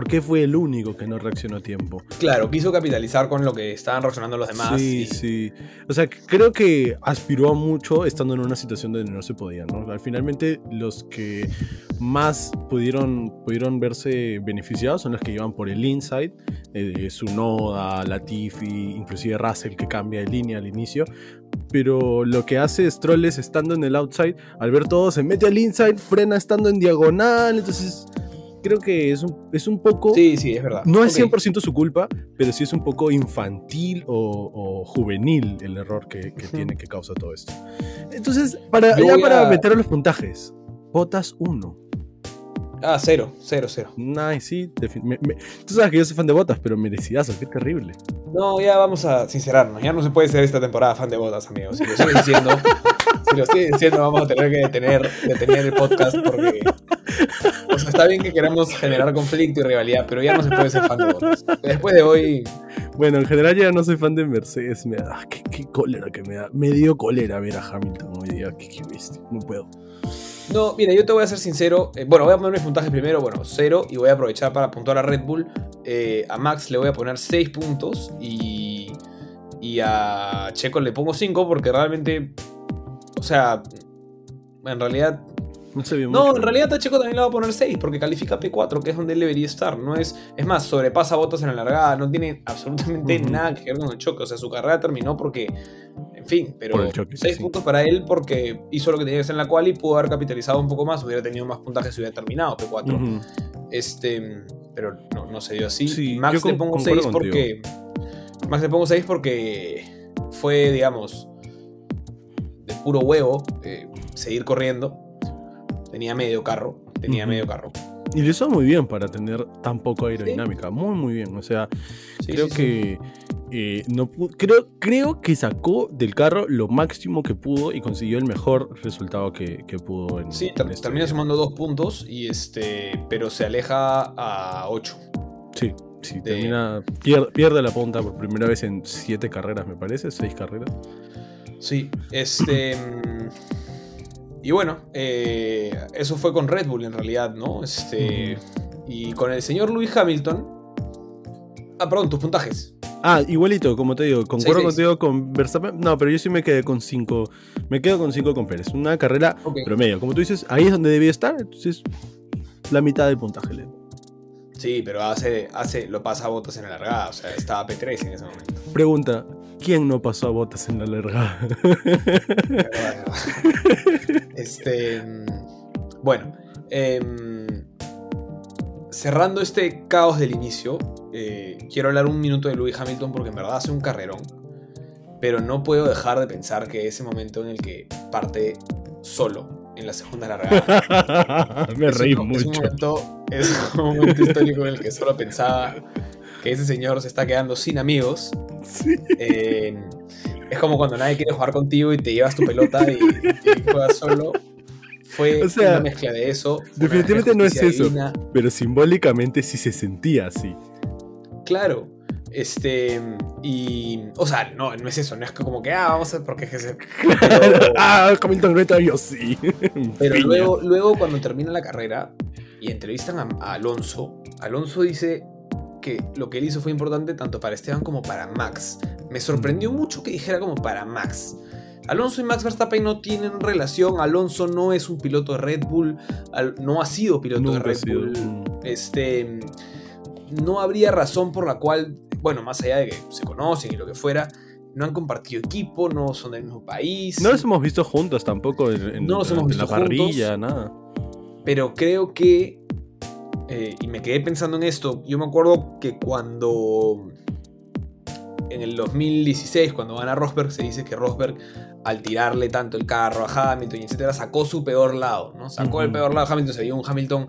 A: ¿Por qué fue el único que no reaccionó a tiempo?
B: Claro, quiso capitalizar con lo que estaban reaccionando los demás.
A: Sí, sí. O sea, creo que aspiró a mucho estando en una situación donde no se podía, ¿no? Al finalmente, los que más pudieron, pudieron verse beneficiados son los que iban por el inside, eh, Sunoda, Latifi, inclusive Russell que cambia de línea al inicio. Pero lo que hace Stroll es estando en el outside, al ver todo, se mete al inside, frena estando en diagonal, entonces creo que es un, es un poco...
B: Sí, sí, es verdad.
A: No es 100% su culpa, pero sí es un poco infantil o, juvenil el error que, tiene, que causa todo esto. Entonces, para, ya para meter los puntajes, Botas 1.
B: Ah, 0, 0, 0.
A: Nice, sí. tú sabes que yo soy fan de Botas, pero merecidazo, qué terrible.
B: No, ya vamos a sincerarnos. Ya no se puede ser esta temporada fan de Botas, amigos. Si lo estoy diciendo, si lo estoy diciendo, vamos a tener que detener, detener el podcast porque está bien que queramos generar conflicto y rivalidad, pero ya no se puede ser fan de Botas. Después de hoy.
A: Bueno, en general ya no soy fan de Mercedes. Me da. Qué, cólera que me da. Me dio cólera ver a Hamilton hoy día. Qué, qué bestia. No puedo.
B: No, mira, yo te voy a ser sincero. Eh, bueno, voy a poner mis puntajes primero. Bueno, cero. Y voy a aprovechar para puntuar a Red Bull. Eh, a Max le voy a poner 6 puntos. Y. Y a Checo le pongo 5 porque realmente. O sea. En realidad no, en realidad a Checo también le va a poner 6 porque califica P4, que es donde él debería estar. No es, es más, sobrepasa votos en la largada, no tiene absolutamente nada que ver con el choque. O sea, su carrera terminó porque, en fin, pero 6 puntos para él porque hizo lo que tenía que hacer en la cual y pudo haber capitalizado un poco más, hubiera tenido más puntajes si hubiera terminado P4. Este, pero no, se dio así. Max le pongo 6 porque. Max le pongo 6 porque fue, digamos, de puro huevo eh, seguir corriendo Tenía medio carro. Tenía medio carro.
A: Y lo hizo muy bien para tener tan poco aerodinámica. Muy, muy bien. O sea, creo que. Eh, no creo, creo que sacó del carro lo máximo que pudo y consiguió el mejor resultado que, pudo en.
B: Sí, este termina sumando dos puntos, y este, pero se aleja a 8.
A: Sí, sí, termina. Pierde, pierde, la punta por primera vez en siete carreras, me parece, seis carreras.
B: Sí, este. Y bueno, eh, eso fue con Red Bull en realidad, ¿no? Este, y con el señor Lewis Hamilton. Ah, perdón, tus puntajes.
A: Ah, igualito, como te digo, concuerdo contigo con Verstappen. No, pero yo sí me quedé con 5. Me quedo con 5 con Pérez. Una carrera promedio. Como tú dices, ahí es donde debía estar. Entonces, la mitad del puntaje le
B: Sí, pero hace, hace, lo pasa a botas en la largada. O sea, estaba P3 en ese momento.
A: Pregunta: ¿quién no pasó a botas en la largada?
B: este. Bueno. Em, cerrando este caos del inicio, eh, quiero hablar un minuto de Lewis Hamilton porque en verdad hace un carrerón. Pero no puedo dejar de pensar que ese momento en el que parte solo en la segunda largada.
A: Me reí mucho.
B: Es un, momento, histórico en el que solo pensaba que ese señor se está quedando sin amigos. es como cuando nadie quiere jugar contigo y te llevas tu pelota y, juegas solo. Fue una mezcla de eso.
A: Definitivamente no es eso. Pero simbólicamente sí se sentía así.
B: Claro. Este, y, o sea, no, no es eso, no es como que, ah, vamos a ver por qué es
A: ah, Hamilton Reto, yo sí.
B: Pero luego, luego, cuando termina la carrera y entrevistan a, Alonso, Alonso dice que lo que él hizo fue importante tanto para Esteban como para Max. Me sorprendió mucho que dijera como para Max. Alonso y Max Verstappen no tienen relación. Alonso no es un piloto de Red Bull. No ha sido piloto de Red Bull. Este. No habría razón por la cual bueno, más allá de que se conocen y lo que fuera, no han compartido equipo, no son del mismo país.
A: No los hemos visto juntos tampoco en, no los hemos visto la parrilla, nada.
B: Pero creo que, eh, y me quedé pensando en esto, yo me acuerdo que cuando, en el 2016, cuando van a Rosberg, se dice que Rosberg, al tirarle tanto el carro a Hamilton y etcétera, sacó su peor lado, ¿no? Sacó el peor lado a Hamilton, se vio un Hamilton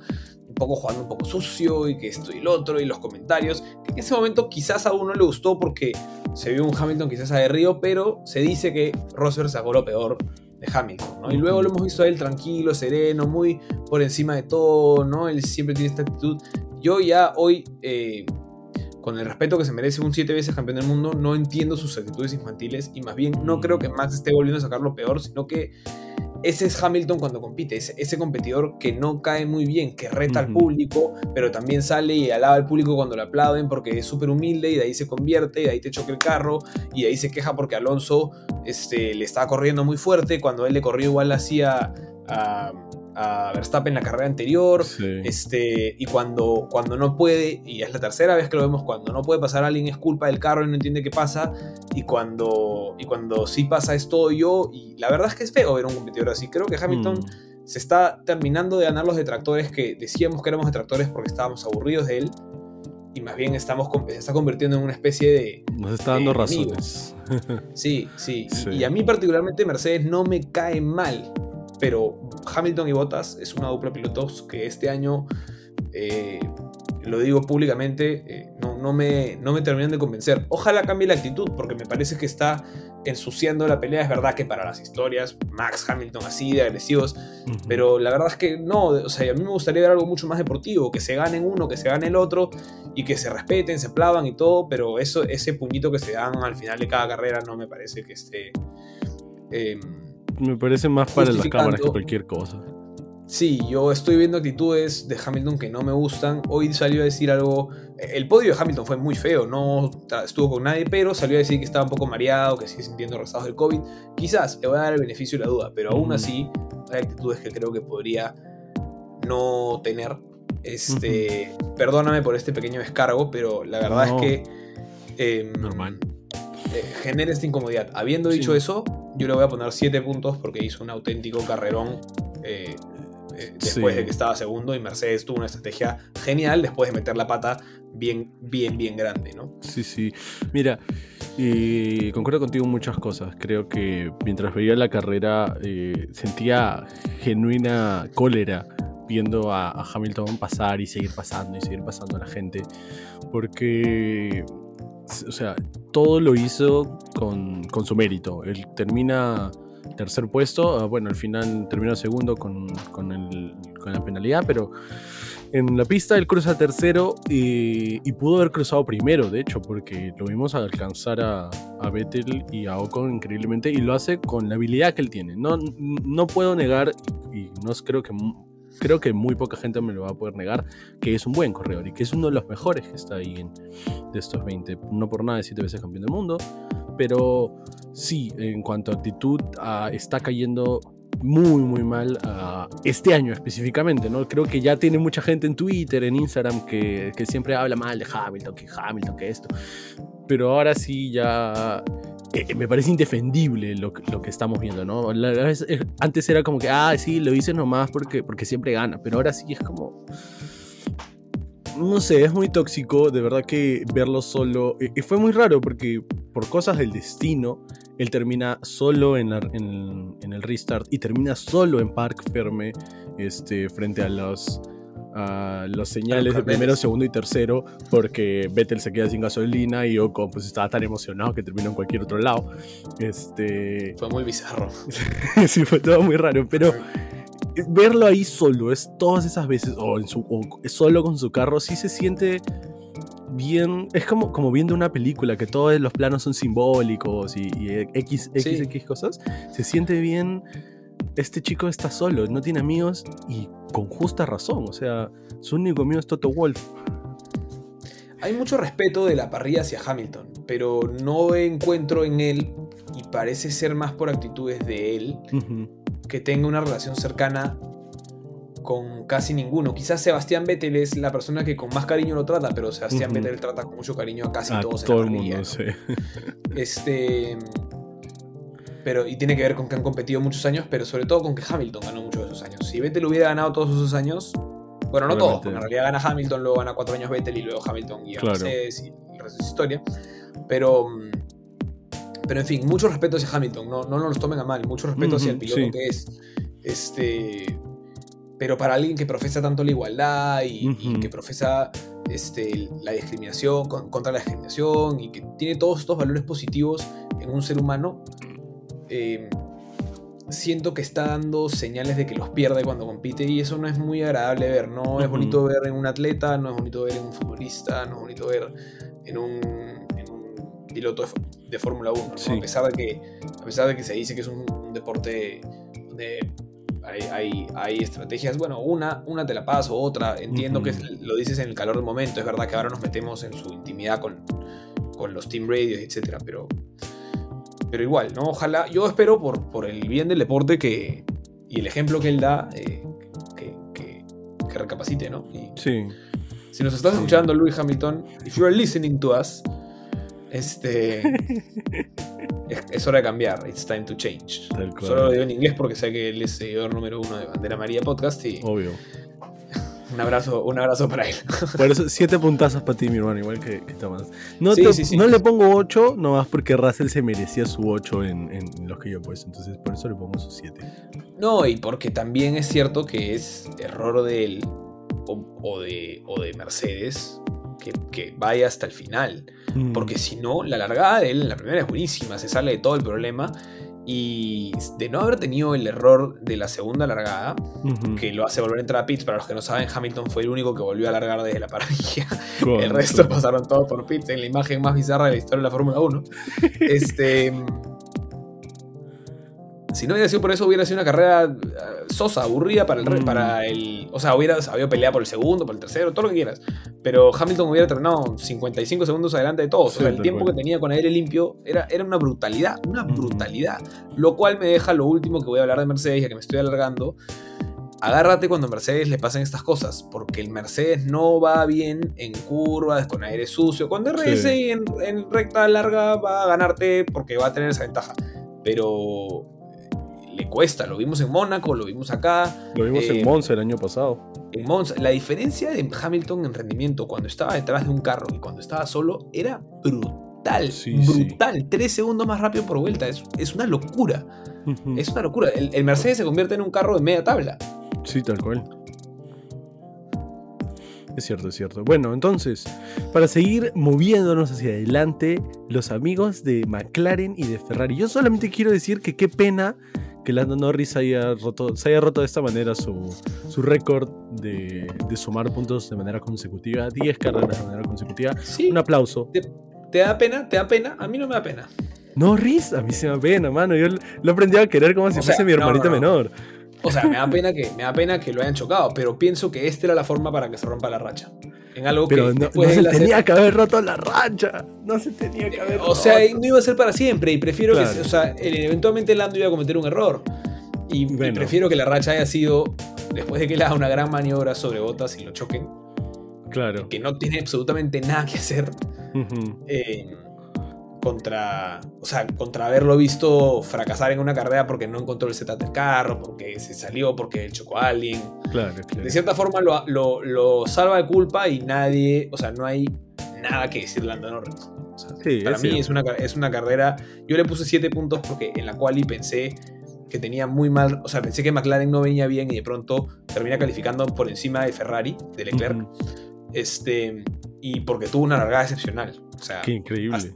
B: poco jugando un poco sucio y que esto y lo otro y los comentarios, que en ese momento quizás a uno le gustó porque se vio un Hamilton quizás aguerrido, pero se dice que Rosberg sacó lo peor de Hamilton, ¿no? Y luego lo hemos visto a él tranquilo, sereno, muy por encima de todo, ¿no? Él siempre tiene esta actitud. Yo ya hoy, eh, con el respeto que se merece un siete veces campeón del mundo, no entiendo sus actitudes infantiles y más bien no creo que Max esté volviendo a sacar lo peor, sino que ese es Hamilton cuando compite, ese, ese, competidor que no cae muy bien, que reta al público, pero también sale y alaba al público cuando le aplauden porque es súper humilde y de ahí se convierte, y de ahí te choca el carro y de ahí se queja porque Alonso este, le estaba corriendo muy fuerte cuando él le corrió igual hacía a a Verstappen en la carrera anterior. Este, y cuando, cuando no puede, y es la tercera vez que lo vemos, cuando no puede pasar a alguien es culpa del carro y no entiende qué pasa. Y cuando, y cuando sí pasa es todo yo. Y la verdad es que es feo ver un competidor así. Creo que Hamilton mm. se está terminando de ganar los detractores que decíamos que éramos detractores porque estábamos aburridos de él. Y más bien estamos, se está convirtiendo en una especie de.
A: Nos está dando razones.
B: Sí, sí, sí. Y a mí, particularmente, Mercedes no me cae mal pero Hamilton y Bottas es una dupla pilotos que este año, eh, lo digo públicamente, eh, no, me, no me terminan de convencer. Ojalá cambie la actitud, porque me parece que está ensuciando la pelea. Es verdad que para las historias, Max Hamilton así de agresivos, pero la verdad es que no, o sea, a mí me gustaría ver algo mucho más deportivo, que se ganen uno, que se gane el otro y que se respeten, se aplaudan y todo, pero eso, ese puñito que se dan al final de cada carrera no me parece que esté... Em,
A: me parece más para las cámaras que cualquier cosa.
B: Sí, yo estoy viendo actitudes de Hamilton que no me gustan. Hoy salió a decir algo. El podio de Hamilton fue muy feo, no estuvo con nadie, pero salió a decir que estaba un poco mareado, que sigue sintiendo rezados del COVID. Quizás le voy a dar el beneficio de la duda, pero aún así hay actitudes que creo que podría no tener. Este, Perdóname por este pequeño descargo, pero la verdad es que.
A: Em, Normal.
B: Eh, genera esta incomodidad. Habiendo dicho eso, yo le voy a poner 7 puntos porque hizo un auténtico carrerón eh, eh, después de que estaba segundo y Mercedes tuvo una estrategia genial después de meter la pata bien, bien, bien grande, ¿no?
A: Sí, sí. Mira, y concuerdo contigo en muchas cosas. Creo que mientras veía la carrera sentía genuina cólera viendo a, a Hamilton pasar y seguir pasando y seguir pasando a la gente. Porque o sea, todo lo hizo con, su mérito. Él termina tercer puesto, ah, bueno, al final terminó segundo con, la penalidad, pero en la pista él cruza tercero y, pudo haber cruzado primero, de hecho, porque lo vimos alcanzar a, a Vettel y a Ocon increíblemente y lo hace con la habilidad que él tiene. No, no puedo negar, y no creo que creo que muy poca gente me lo va a poder negar, que es un buen corredor y que es uno de los mejores que está ahí en, de estos 20. No por nada de siete veces campeón del mundo, pero sí, en cuanto a actitud, ah, está cayendo muy, muy mal ah, este año específicamente, ¿no? Creo que ya tiene mucha gente en Twitter, en Instagram, que, que siempre habla mal de Hamilton, que Hamilton, que esto. Pero ahora sí ya eh, me parece indefendible lo, que estamos viendo, ¿no? Eh, antes era como que, ah, sí, lo hice nomás porque, porque siempre gana, pero ahora sí es como... No sé, es muy tóxico, de verdad que verlo solo. Y fue muy raro porque por cosas del destino, él termina solo en, en, en el restart y termina solo en Park Ferme este, frente a los los señales de primero, segundo y tercero, porque Vettel se queda sin gasolina y Ocon pues estaba tan emocionado que terminó en cualquier otro lado. Este...
B: Fue muy bizarro.
A: sí, fue todo muy raro, pero verlo ahí solo, es todas esas veces, o, en su, solo con su carro, sí se siente bien, es como, como viendo una película, que todos los planos son simbólicos y, X, X, X cosas, se siente bien este chico está solo, no tiene amigos y con justa razón. O sea, su único amigo es Toto Wolf.
B: Hay mucho respeto de la parrilla hacia Hamilton, pero no encuentro en él, y parece ser más por actitudes de él, que tenga una relación cercana con casi ninguno. Quizás Sebastián Vettel es la persona que con más cariño lo trata, pero Sebastián Vettel trata con mucho cariño a casi todos
A: todo el mundo, sí.
B: Este pero, y tiene que ver con que han competido muchos años, pero sobre todo con que Hamilton ganó muchos de esos años. Si Vettel hubiera ganado todos esos años, bueno, no todos, porque en realidad gana Hamilton, luego gana cuatro años Vettel y luego Hamilton y claro. Mercedes y el resto de historia. Pero, mm, pero en fin, mucho respeto hacia Hamilton, no, no nos tomen a mal, mucho respeto hacia el piloto que es. Este, pero para alguien que profesa tanto la igualdad y, y que profesa este, la discriminación, con- contra la discriminación y que tiene todos estos valores positivos en un ser humano, eh, siento que está dando señales de que los pierde cuando compite y eso no es muy agradable ver, no es bonito ver en un atleta, no es bonito ver en un futbolista, no es bonito ver en un, en un piloto de, fó- de Fórmula 1, ¿no?
A: Sí.
B: a, pesar de que, a pesar de que se dice que es un, un deporte donde hay, hay, hay estrategias, bueno, una, una te la paso, otra, entiendo que lo dices en el calor del momento, es verdad que ahora nos metemos en su intimidad con, con los team radios, etcétera, pero, pero igual, ¿no? Ojalá, yo espero por, por el bien del deporte que, y el ejemplo que él da, eh, que, que- que recapacite, ¿no? Y
A: Sí.
B: si nos estás escuchando, Louis Hamilton, if you are listening to us, este, es, es hora de cambiar, it's time to change. Solo lo digo en inglés porque sé que él es seguidor número uno de Bandera María Podcast y
A: Obvio.
B: Un abrazo, un abrazo para él.
A: Por eso, siete puntazos para ti, mi hermano, igual que, que Tomás. No,
B: Sí,
A: te-
B: sí, sí.
A: no le pongo 8, nomás porque Russell se merecía su 8 en, en los que yo he puesto. Entonces, por eso le pongo su 7.
B: No, y porque también es cierto que es error de él o, o de, o de Mercedes que, que vaya hasta el final.
A: Mm.
B: Porque si no, la largada de él en la primera es buenísima, se sale de todo el problema. Y de no haber tenido el error de la segunda largada, que lo hace volver a entrar a pits, para los que no saben, Hamilton fue el único que volvió a largar desde la parrilla. El resto pasaron todos por pits en la imagen más bizarra de la historia de la Fórmula 1. Este. Si no hubiera sido por eso, hubiera sido una carrera eh, sosa, aburrida para el,
A: Mm.
B: para el. O sea, hubiera habido pelea por el segundo, por el tercero, todo lo que quieras. Pero Hamilton hubiera terminado 55 segundos adelante de todos.
A: Sí,
B: o sea, el tiempo que tenía con aire limpio era, era una brutalidad, una
A: Mm.
B: brutalidad. Lo cual me deja lo último que voy a hablar de Mercedes, ya que me estoy alargando. Agárrate cuando a Mercedes le pasen estas cosas, porque el Mercedes no va bien en curvas, con aire sucio. Cuando RS
A: Sí.
B: en, en recta larga va a ganarte porque va a tener esa ventaja. Pero le cuesta, lo vimos en Mónaco, lo vimos acá,
A: Lo vimos
B: eh,
A: en Monza el año pasado.
B: en Monza. La diferencia de Hamilton en rendimiento cuando estaba detrás de un carro y cuando estaba solo era brutal.
A: Sí, sí.
B: brutal. Tres segundos más rápido por vuelta. Es, es una locura. Es una locura. El, el Mercedes se convierte en un carro de media tabla.
A: Sí, tal cual. Es cierto, es cierto. Bueno, entonces, para seguir moviéndonos hacia adelante, los amigos de McLaren y de Ferrari. Yo solamente quiero decir que qué pena que Lando Norris haya roto, se haya roto de esta manera su, su récord de, de sumar puntos de manera consecutiva, 10 carreras de manera consecutiva.
B: Sí.
A: Un aplauso.
B: ¿Te da pena? ¿Te da pena? A mí no me da pena.
A: Norris, a mí se me da pena, mano. Yo lo aprendí a querer como si
B: O sea,
A: fuese mi
B: no,
A: hermanita
B: no, no.
A: menor.
B: O sea, me da pena que, me da pena que lo hayan chocado, pero pienso que esta era la forma para que se rompa la racha. En algo
A: Pero
B: que
A: no, se
B: hacer-
A: tenía que haber roto la racha. No se tenía que haber
B: O sea,
A: roto.
B: no iba a ser para siempre y prefiero
A: Claro.
B: que, o sea, el- eventualmente Lando iba a cometer un error. Y, prefiero que la racha haya sido después de que él haga una gran maniobra sobre botas y lo choquen,
A: Claro.
B: que no tiene absolutamente nada que hacer
A: Ujú.
B: eh, contra, o sea, contra haberlo visto fracasar en una carrera porque no encontró el setup del carro, porque se salió, porque chocó a alguien.
A: Claro, claro.
B: De cierta forma lo, lo- lo salva de culpa y nadie, o sea, no hay nada que decir Lando Norris. O sea,
A: Sí,
B: para
A: es
B: mí
A: cierto.
B: es una, es una carrera. Yo le puse 7 puntos porque en la cual y pensé que tenía muy mal. O sea, pensé que McLaren no venía bien y de pronto termina calificando por encima de Ferrari, de Leclerc. Este. Y porque tuvo una largada excepcional. O sea,
A: Qué increíble.
B: hasta-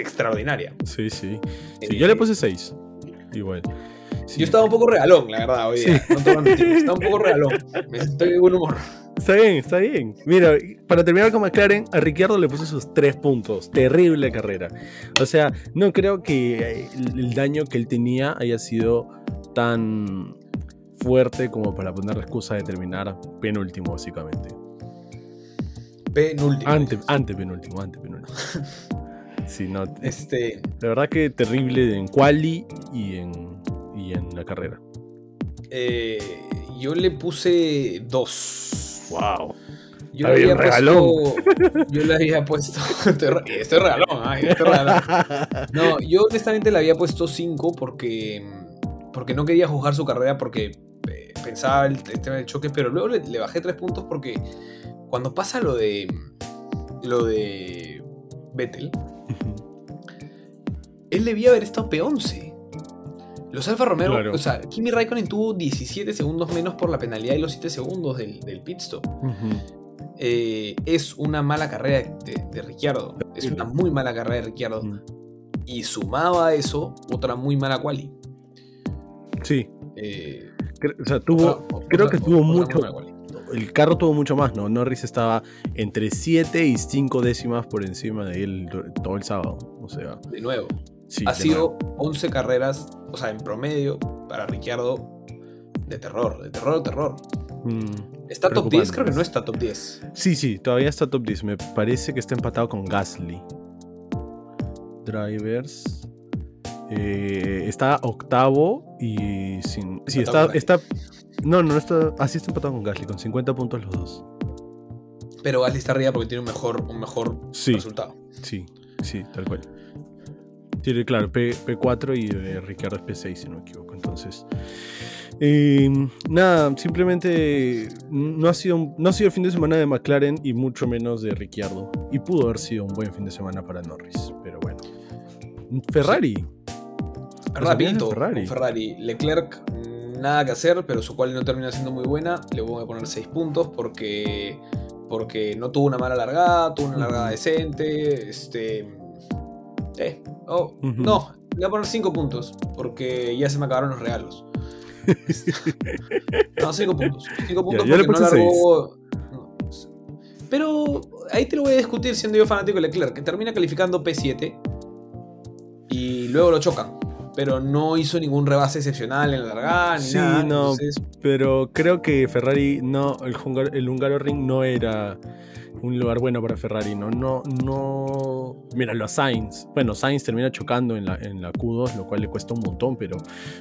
B: extraordinaria.
A: Sí, sí. Sí, yo le puse 6. Igual. Sí.
B: Yo estaba un poco regalón, la verdad, hoy día. No te voy a mentir, Estaba un poco regalón. Estoy de buen humor.
A: Está bien, está bien. Mira, para terminar con McLaren, a Ricciardo le puse sus 3 puntos. Terrible carrera. O sea, no creo que eh, el, el daño que él tenía haya sido tan fuerte como para poner la excusa de terminar penúltimo, básicamente.
B: Penúltimo.
A: Ante, ante penúltimo, ante penúltimo. Sí, no. es-
B: Este.
A: La verdad que terrible en quali y en, y en la carrera.
B: eh, yo le puse dos.
A: Wow.
B: Yo le había puesto. Yo le había puesto. Estoy regalón, ay, regalón. No, yo honestamente le había puesto 5 porque. Porque no quería juzgar su carrera porque eh, pensaba el, el tema del choque, pero luego le, le bajé 3 puntos porque cuando pasa lo de. Lo de. Vettel, él debía haber estado P11. Los Alfa Romeo, o sea, Kimi Raikkonen tuvo 17 segundos menos por la penalidad y los 7 segundos del, pit stop. Eh, es una mala carrera de, Ricciardo. Es una muy mala carrera de Ricciardo. Y sumaba a eso otra muy mala quali.
A: Sí. Eh, o sea, tuvo. creo que tuvo mucho. El carro tuvo mucho más, ¿no? Norris estaba entre 7 y 5 décimas por encima de él todo el sábado. O sea.
B: De nuevo. ha sido 11 carreras, o sea, en promedio, para Ricciardo, de terror, de terror, de terror. Mm, ¿Está top 10? Creo que no está top 10.
A: Sí, sí, todavía está top 10. Me parece que está empatado con Gasly. Drivers. Eh, está octavo y sin. Sí, está, está. No, no está. Así está empatado con Gasly, con 50 puntos los dos.
B: Pero Gasly está arriba porque tiene un mejor, un mejor resultado.
A: Sí, sí, tal cual. Tiene, claro, P, 4 y eh, Ricardo es P6, si no me equivoco. Entonces. Eh, nada, simplemente no ha, sido, no ha sido el fin de semana de McLaren y mucho menos de Ricciardo. Y pudo haber sido un buen fin de semana para Norris, pero bueno. Ferrari.
B: Rapidito, Ferrari. Ferrari. Leclerc, nada que hacer, pero su cual no termina siendo muy buena. Le voy a poner 6 puntos porque, porque no tuvo una mala largada, tuvo una largada decente. Este. Eh, oh, No, le voy a poner 5 puntos porque ya se me acabaron los regalos. no, 5 puntos. 5 puntos porque no largó. Pero ahí te lo voy a discutir siendo yo fanático de Leclerc, que termina calificando P7 y luego lo chocan. Pero no hizo ningún rebase excepcional en la largada ni sí, No,
A: pero creo que Ferrari no, el, el húngaro ring no era un lugar bueno para Ferrari, ¿no? No, no. Mira, los Sainz. Bueno, Sainz termina chocando en la, en la Q2, lo cual le cuesta un montón, pero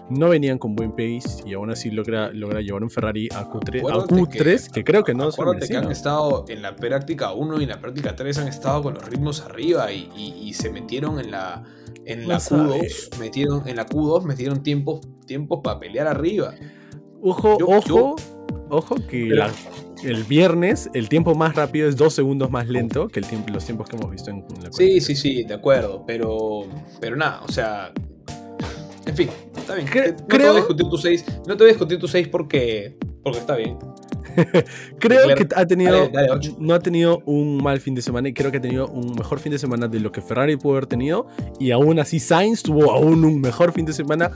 A: no venían con buen pace y aún así logra, logra llevar un Ferrari a Q3, que, creo que no
B: se que han estado en la práctica 1 y en la práctica 3 han estado con los ritmos arriba y, se metieron en la, en la Q2, metieron, en la Q2 metieron tiempos, tiempos para pelear arriba.
A: Ojo, ojo, ojo que la el viernes el tiempo más rápido es dos segundos más lento que el tiempo, los tiempos que hemos visto en,
B: la Sí, sí, sí, de acuerdo. Pero, pero nada, o sea. En fin, está bien. no, te voy a discutir tu 6. No te voy a discutir tu 6 porque, porque está bien.
A: creo que ha tenido, no ha tenido un mal fin de semana y creo que ha tenido un mejor fin de semana de lo que Ferrari pudo haber tenido. Y aún así Sainz tuvo aún un mejor fin de semana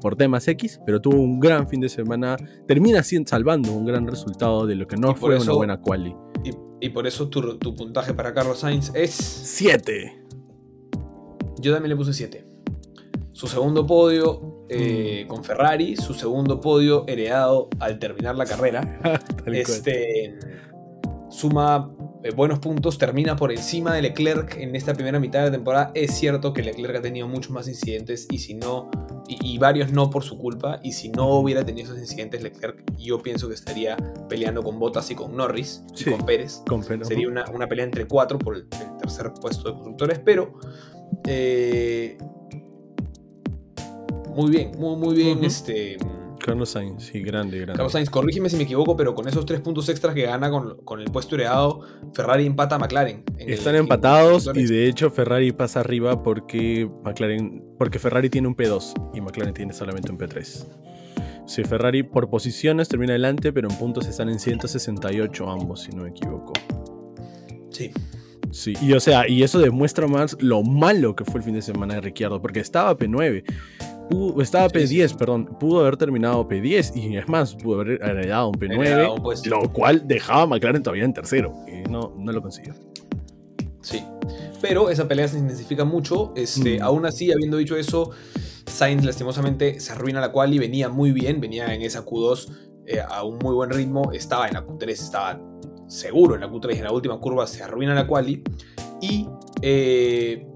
A: por temas X, pero tuvo un gran fin de semana. Termina salvando un gran resultado de lo que no fue una buena quali.
B: Y, por eso tu, puntaje para Carlos Sainz es
A: 7.
B: Yo también le puse 7. Su segundo podio eh, mm. con Ferrari, su segundo podio heredado al terminar la carrera. este, suma eh, buenos puntos, termina por encima de Leclerc en esta primera mitad de temporada. Es cierto que Leclerc ha tenido muchos más incidentes y si no, y, varios no por su culpa, y si no hubiera tenido esos incidentes Leclerc, yo pienso que estaría peleando con Bottas y con Norris y con Pérez. Sería una, pelea entre cuatro por el, tercer puesto de constructores, pero eh, muy bien, muy, muy bien este
A: Carlos Sainz, sí, grande, grande.
B: Carlos Sainz, corrígeme si me equivoco, pero con esos tres puntos extras que gana con, el puesto heredado, Ferrari empata a McLaren.
A: Están empatados y de hecho Ferrari pasa arriba porque McLaren, porque Ferrari tiene un P2 y McLaren tiene solamente un P3. Sí, Ferrari por posiciones termina adelante, pero en puntos están en 168 ambos, si no me equivoco.
B: Sí.
A: Sí, y o sea, y eso demuestra más lo malo que fue el fin de semana de Ricciardo, porque estaba P9 estaba P10, perdón, pudo haber terminado P10 y es más, pudo haber heredado un P9, lo cual dejaba a McLaren todavía en tercero y no, no lo consiguió.
B: Sí, pero esa pelea se intensifica mucho. Este, mm. Aún así, habiendo dicho eso, Sainz lastimosamente se arruina la cual y venía muy bien, venía en esa Q2 eh, a un muy buen ritmo, estaba en la Q3, estaba seguro en la Q3, en la última curva se arruina la quali y eh,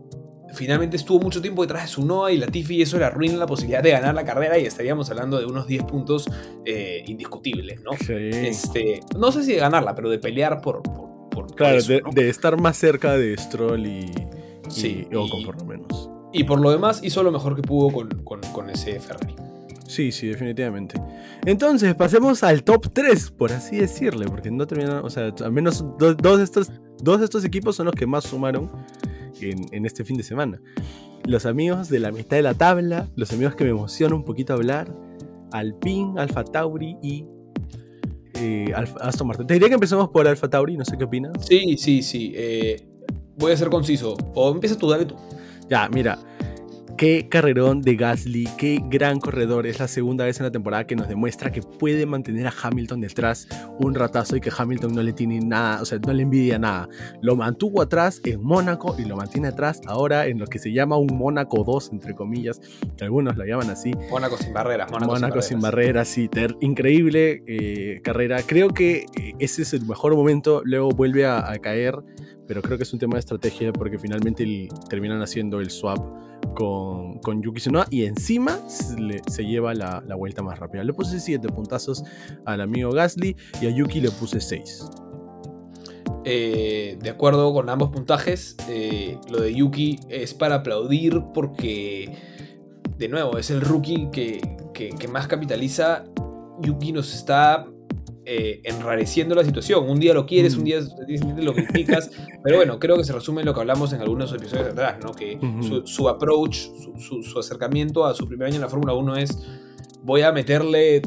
B: finalmente estuvo mucho tiempo detrás de su Noah y Latifi y eso le arruina la posibilidad de ganar la carrera y estaríamos hablando de unos 10 puntos eh, indiscutibles, ¿no? Este, no sé si de ganarla, pero de pelear por... por,
A: claro, de, estar más cerca de Stroll y... Sí, o con por lo menos.
B: Y por lo demás hizo lo mejor que pudo con, ese Ferrari.
A: Sí, sí, definitivamente. Entonces, pasemos al top 3, por así decirle, porque no terminaron, o sea, al menos dos, estos, dos de estos equipos son los que más sumaron en, este fin de semana. los amigos de la mitad de la tabla, los amigos que me emocionan un poquito hablar, Alpine, Alfa Tauri y eh, Aston Martin. Te diría que empecemos por Alfa Tauri, no sé qué opinas.
B: Sí, sí, sí. Eh, voy a ser conciso. O empieza tú, dale tú.
A: Ya, mira. Qué carrerón de Gasly, qué gran corredor. Es la segunda vez en la temporada que nos demuestra que puede mantener a Hamilton detrás un ratazo y que Hamilton no le tiene nada, o sea, no le envidia nada. Lo mantuvo atrás en Mónaco y lo mantiene atrás ahora en lo que se llama un Mónaco 2, entre comillas, que algunos lo llaman así.
B: Mónaco sin barreras,
A: Mónaco, sin, barreras. sí. increíble eh, carrera. Creo que eh, ese es el mejor momento. Luego vuelve a, caer, pero creo que es un tema de estrategia porque finalmente terminan haciendo el swap con, con Yuki Tsunoda y encima se, lleva la, vuelta más rápida. Le puse 7 puntazos al amigo Gasly y a Yuki le puse 6.
B: Eh, de acuerdo con ambos puntajes, eh, lo de Yuki es para aplaudir porque, de nuevo, es el rookie que, que más capitaliza. Yuki nos está eh, enrareciendo la situación. Un día lo quieres, un mm. día lo criticas, pero bueno, creo que se resume en lo que hablamos en algunos episodios atrás, ¿no? Que su, approach, su, acercamiento a su primer año en la Fórmula 1 es voy a meterle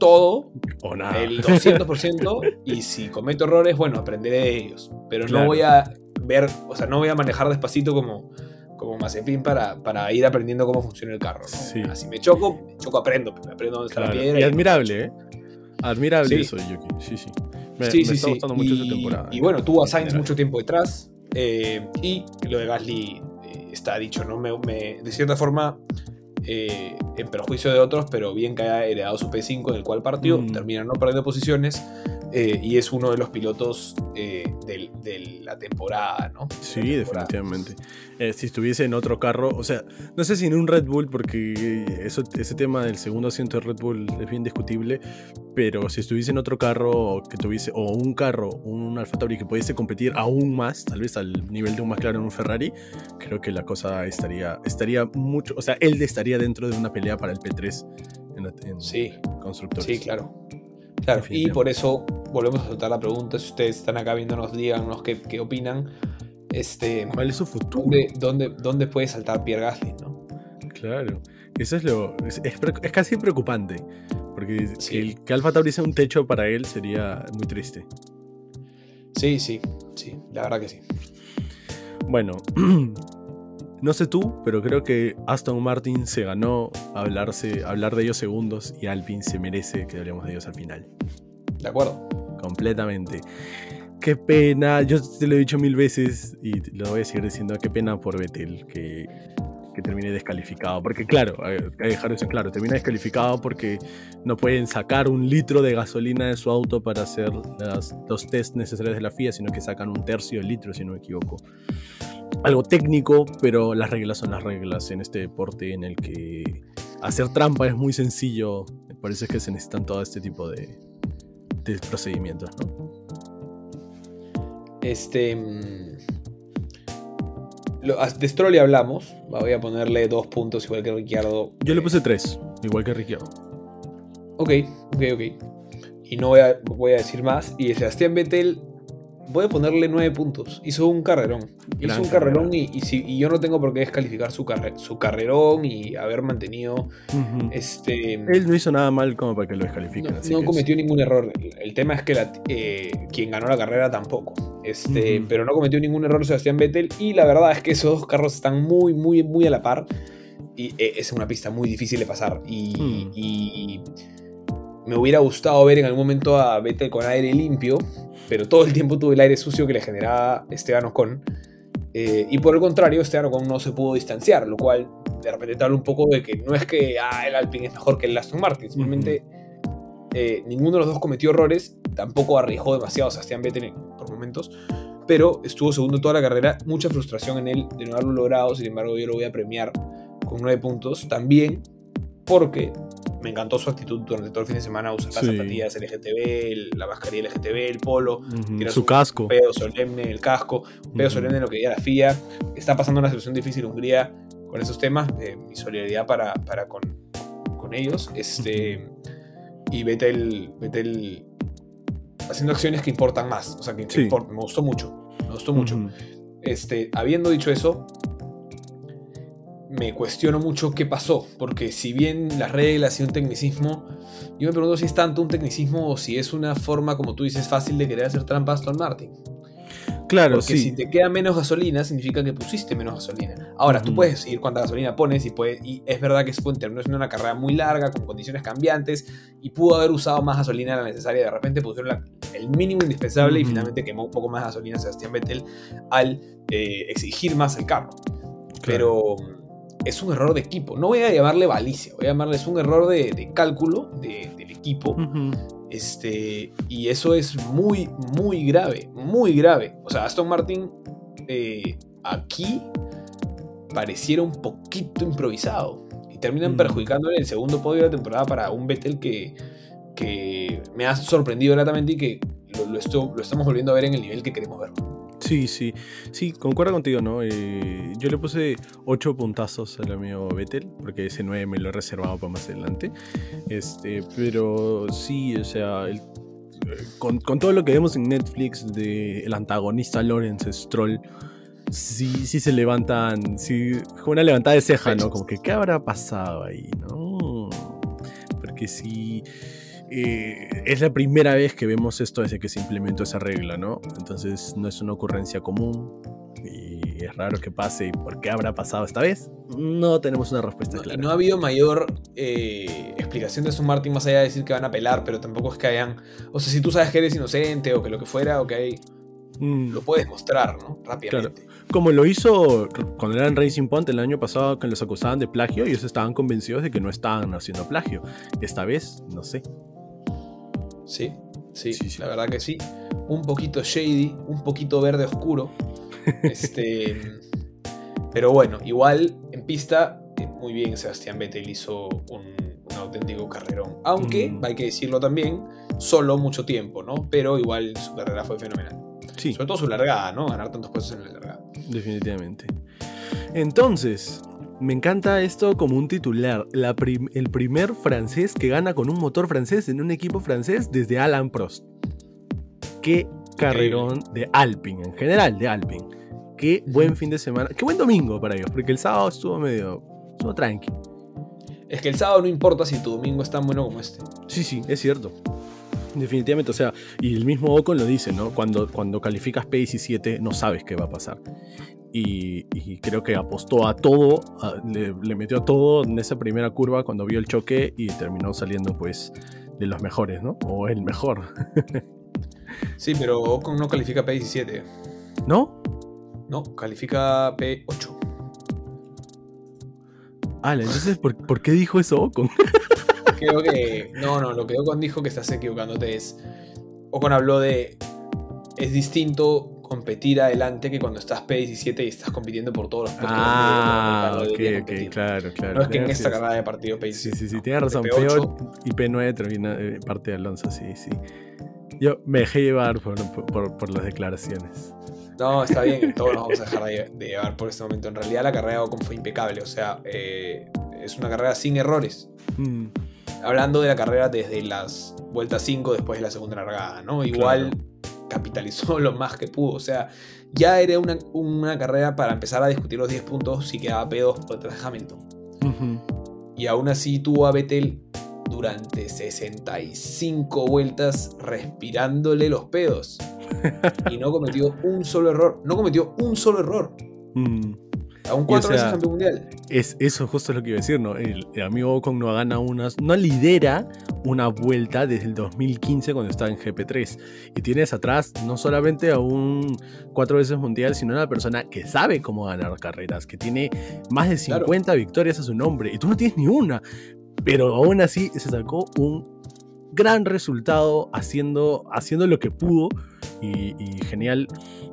B: todo,
A: o nada.
B: el 200%, y si cometo errores, bueno, aprenderé de ellos. Pero no voy a ver, o sea, no voy a manejar despacito como como Mazepin para, para ir aprendiendo cómo funciona el carro. ¿no? Así me choco, me choco, aprendo, aprendo dónde está la piedra.
A: Y admirable, ¿eh? Admirable eso Yuki. Sí, sí. Me,
B: sí, está gustando mucho y, temporada. Y bueno, tuvo a Sainz mucho tiempo detrás. Eh, y lo de Gasly eh, está dicho, ¿no? Me, de cierta forma, eh, en perjuicio de otros, pero bien que haya heredado su P5 en el cual partió, mm. termina no perdiendo posiciones. Eh, y es uno de los pilotos eh, de, la temporada, ¿no?
A: Sí, definitivamente. Eh, si estuviese en otro carro, o sea, no sé si en un Red Bull, porque eso, ese tema del segundo asiento de Red Bull es bien discutible, pero si estuviese en otro carro que tuviese, o un carro, un Alfa Tauri que pudiese competir aún más, tal vez al nivel de un McLaren o un Ferrari, creo que la cosa estaría, estaría mucho, o sea, él estaría dentro de una pelea para el P3 en, en
B: sí,
A: constructores.
B: Sí, claro. Claro, y por eso volvemos a soltar la pregunta. Si ustedes están acá viéndonos, díganos qué, qué opinan. Este,
A: ¿Cuál es su futuro?
B: ¿dónde, dónde, puede saltar Pierre Gasly? ¿no?
A: Claro, eso es lo. Es, casi preocupante. Porque el, que Alfa Tauri sea un techo para él sería muy triste.
B: Sí, sí, sí, la verdad que sí.
A: Bueno, No sé tú, pero creo que Aston Martin se ganó hablarse, hablar de ellos segundos y Alpine se merece que hablemos de ellos al final.
B: De acuerdo.
A: Completamente. Qué pena, yo te lo he dicho mil veces y lo voy a seguir diciendo, qué pena por Vettel que, que termine descalificado. Porque claro, hay que dejar eso claro, termina descalificado porque no pueden sacar un litro de gasolina de su auto para hacer los test necesarios de la FIA, sino que sacan un tercio del litro, si no me equivoco algo técnico, pero las reglas son las reglas en este deporte en el que hacer trampa es muy sencillo. Por eso es que se necesitan todo este tipo de, procedimientos, ¿no?
B: Este. Mm, de Stroll hablamos. Voy a ponerle dos puntos igual que Ricciardo.
A: Yo le puse tres, igual que Ricciardo.
B: Ok, ok, ok. Y no voy a, voy a decir más. Y de Sebastián Vettel voy a ponerle nueve puntos. Hizo un carrerón. Hizo un carrerón y, si, yo no tengo por qué descalificar su, su carrerón y haber mantenido este...
A: Él no hizo nada mal como para que lo descalifiquen.
B: No, cometió ningún error. El tema es que eh, quien ganó la carrera tampoco. Este, Pero no cometió ningún error Sebastián Vettel y la verdad es que esos dos carros están muy, muy, muy a la par. Y eh, es una pista muy difícil de pasar. y mm me hubiera gustado ver en algún momento a Vettel con aire limpio, pero todo el tiempo tuve el aire sucio que le generaba Esteban Ocon. Eh, y por el contrario, Esteban Ocon no se pudo distanciar, lo cual de repente te habla un poco de que no es que ah, el Alpine es mejor que el Aston Martin, simplemente eh, ninguno de los dos cometió errores, tampoco arriesgó demasiado a Sebastián Vettel por momentos, pero estuvo segundo toda la carrera, mucha frustración en él de no haberlo logrado, sin embargo yo lo voy a premiar con nueve puntos, también porque me encantó su actitud durante todo el fin de semana, usar las zapatillas LGTB, la mascarilla LGTB, el polo,
A: su casco.
B: Un pedo solemne, el casco, un pedo solemne en lo que ya la FIA. Está pasando una situación difícil Hungría con esos temas, eh, mi solidaridad para, para con, con, ellos. Este, y Vettel, Vettel haciendo acciones que importan más, o sea, que, me gustó mucho, me gustó mucho. este, habiendo dicho eso, me cuestiono mucho qué pasó, porque si bien las reglas y un tecnicismo, yo me pregunto si es tanto un tecnicismo o si es una forma, como tú dices, fácil de querer hacer trampa a Aston Martin.
A: Claro,
B: Porque
A: sí.
B: si te queda menos gasolina, significa que pusiste menos gasolina. Ahora, tú puedes seguir cuánta gasolina pones y, puede, y es verdad que fue terminó siendo una carrera muy larga, con condiciones cambiantes, y pudo haber usado más gasolina de la necesaria. De repente pusieron la- el mínimo indispensable y finalmente quemó un poco más gasolina Sebastián Vettel al eh, exigir más el carro. Pero es un error de equipo. No voy a llamarle balicia, voy a llamarle es un error de, de cálculo de- del equipo. Este, y eso es muy, muy grave, muy grave. O sea, Aston Martin eh, aquí pareciera un poquito improvisado. Y terminan
A: Mm.
B: perjudicándole el segundo podio de la temporada para un Vettel que, que me ha sorprendido gratamente y que lo, lo esto- lo estamos volviendo a ver en el nivel que queremos ver.
A: Sí, sí. Sí, concuerdo contigo, ¿no? Eh, yo le puse 8 puntazos al amigo Vettel, porque ese 9 me lo he reservado para más adelante. Este, pero sí, o sea, el- con, todo lo que vemos en Netflix de el antagonista Lawrence Stroll, sí, sí se levantan, sí, como una levantada de ceja, ¿no? Como que, ¿qué habrá pasado ahí, no? Porque sí. Eh, es la primera vez que vemos esto desde que se implementó esa regla, ¿no? Entonces no es una ocurrencia común y es raro que pase. ¿Y por qué habrá pasado esta vez? No tenemos una respuesta
B: No,
A: clara.
B: no ha habido mayor eh, explicación de Aston Martin más allá de decir que van a apelar, pero tampoco es que hayan. O sea, si tú sabes que eres inocente o que lo que fuera, ok,
A: Mm,
B: lo puedes mostrar, ¿no? Rápidamente.
A: Como lo hizo cuando eran Racing Point el año pasado, que los acusaban de plagio y ellos estaban convencidos de que no estaban haciendo plagio. Esta vez, no sé.
B: Sí, sí,
A: Sí, sí.
B: la verdad que sí. Un poquito shady, un poquito verde oscuro. este, pero bueno, igual en pista, eh, muy bien Sebastián Vettel hizo un, un auténtico carrerón. Aunque,
A: Mm.
B: hay que decirlo también, solo mucho tiempo, ¿no? Pero igual su carrera fue fenomenal.
A: Sí,
B: Sobre todo su largada, ¿no? Ganar tantos puestos en la largada.
A: definitivamente. Entonces, me encanta esto como un titular. La prim- el primer francés que gana con un motor francés en un equipo francés desde Alan Prost. Qué carrerón de Alpine, en general de Alpine. Qué buen fin de semana. Qué buen domingo para ellos, porque el sábado estuvo medio. Estuvo tranqui.
B: Es que el sábado no importa si tu domingo es tan bueno como este.
A: Sí, sí, es cierto. Definitivamente, o sea, y el mismo Ocon lo dice, ¿no? Cuando, cuando calificas P17 no sabes qué va a pasar. Y, y creo que apostó a todo, a- le, le metió a todo en esa primera curva cuando vio el choque y terminó saliendo pues de los mejores, ¿no? O el mejor,
B: Sí, pero Ocon no califica P17.
A: ¿no?
B: No, califica P8.
A: Ala, entonces, ¿por, por qué dijo eso Ocon?
B: Creo que. No, no, lo que Ocon dijo que estás equivocándote es. Ocon habló de. Es distinto competir adelante que cuando estás P17 y estás compitiendo por todos los puestos.
A: Ah, ok, ok, claro, claro.
B: No es que en
A: Tienes
B: esta carrera de partido P17.
A: Sí, sí, sí, tienes razón.
B: De
A: P8
B: P8,
A: y P9 termina eh, parte de Alonso, sí, sí. Yo me dejé llevar por, por- por las declaraciones.
B: No, está bien, todos nos vamos a dejar de, de llevar por este momento. En realidad la carrera de Ocon fue impecable, o sea, eh, es una carrera sin errores.
A: Mm,
B: Hablando de la carrera desde las vueltas 5 después de la segunda largada, ¿no? Igual capitalizó lo más que pudo, o sea, ya era una, una carrera para empezar a discutir los 10 puntos si quedaba P2 por detrás de Hamilton. Y aún así tuvo a Vettel durante 65 vueltas respirándole los pedos. Y no cometió un solo error. No cometió un solo error.
A: Mm,
B: Aún cuatro
A: o sea,
B: veces campeón mundial.
A: Es, eso justo es lo que iba a decir, ¿no? El, el amigo Ocon no gana unas, no lidera una vuelta desde el 2015 cuando estaba en GP3. Y tienes atrás no solamente a un cuatro veces mundial, sino a una persona que sabe cómo ganar carreras, que tiene más de
B: Claro.
A: 50 victorias a su nombre. Y tú no tienes ni una. Pero aún así se sacó un gran resultado haciendo, haciendo lo que pudo. Y, y genial,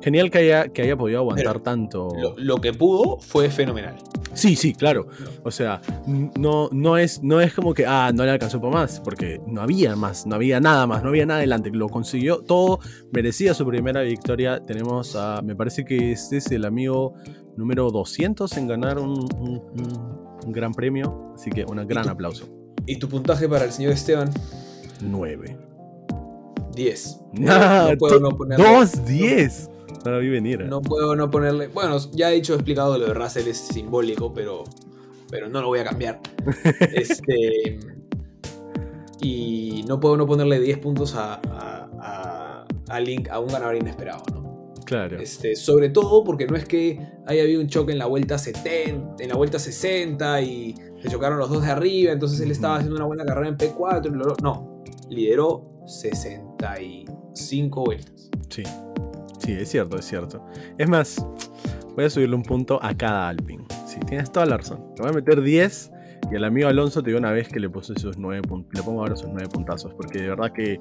A: genial que haya, que haya podido aguantar
B: Pero
A: tanto.
B: Lo, lo que pudo fue fenomenal.
A: Sí, sí, claro. O sea, no, no, es, no es como que, ah, no le alcanzó para más, porque no había más, no había nada más, no había nada adelante. Lo consiguió todo, merecía su primera victoria. Tenemos a, me parece que este es el amigo número 200 en ganar un, un- un- un gran premio, así que un gran aplauso.
B: ¿Y tu puntaje para el señor Esteban?
A: 9.
B: 10.
A: Ah,
B: no puedo no ponerle.
A: 2, 10. No la vi venir. ¿eh?
B: No puedo no ponerle. Bueno, ya he dicho, he explicado lo de Russell es simbólico, pero pero no lo voy a cambiar. este, y no puedo no ponerle 10 puntos a, a, a, Link a un ganador inesperado, ¿no?
A: Claro.
B: Este, sobre todo porque no es que haya habido un choque en la vuelta 70, en la vuelta 60 y se chocaron los dos de arriba, entonces él estaba haciendo una buena carrera en P4 no, lideró 65 vueltas.
A: Sí. Sí, es cierto, es cierto. Es más, voy a subirle un punto a cada Alpine. Sí, tienes toda la razón. Te voy a meter 10 y al amigo Alonso te digo una vez que le puse esos 9 le pongo ahora esos 9 puntazos. Porque de verdad que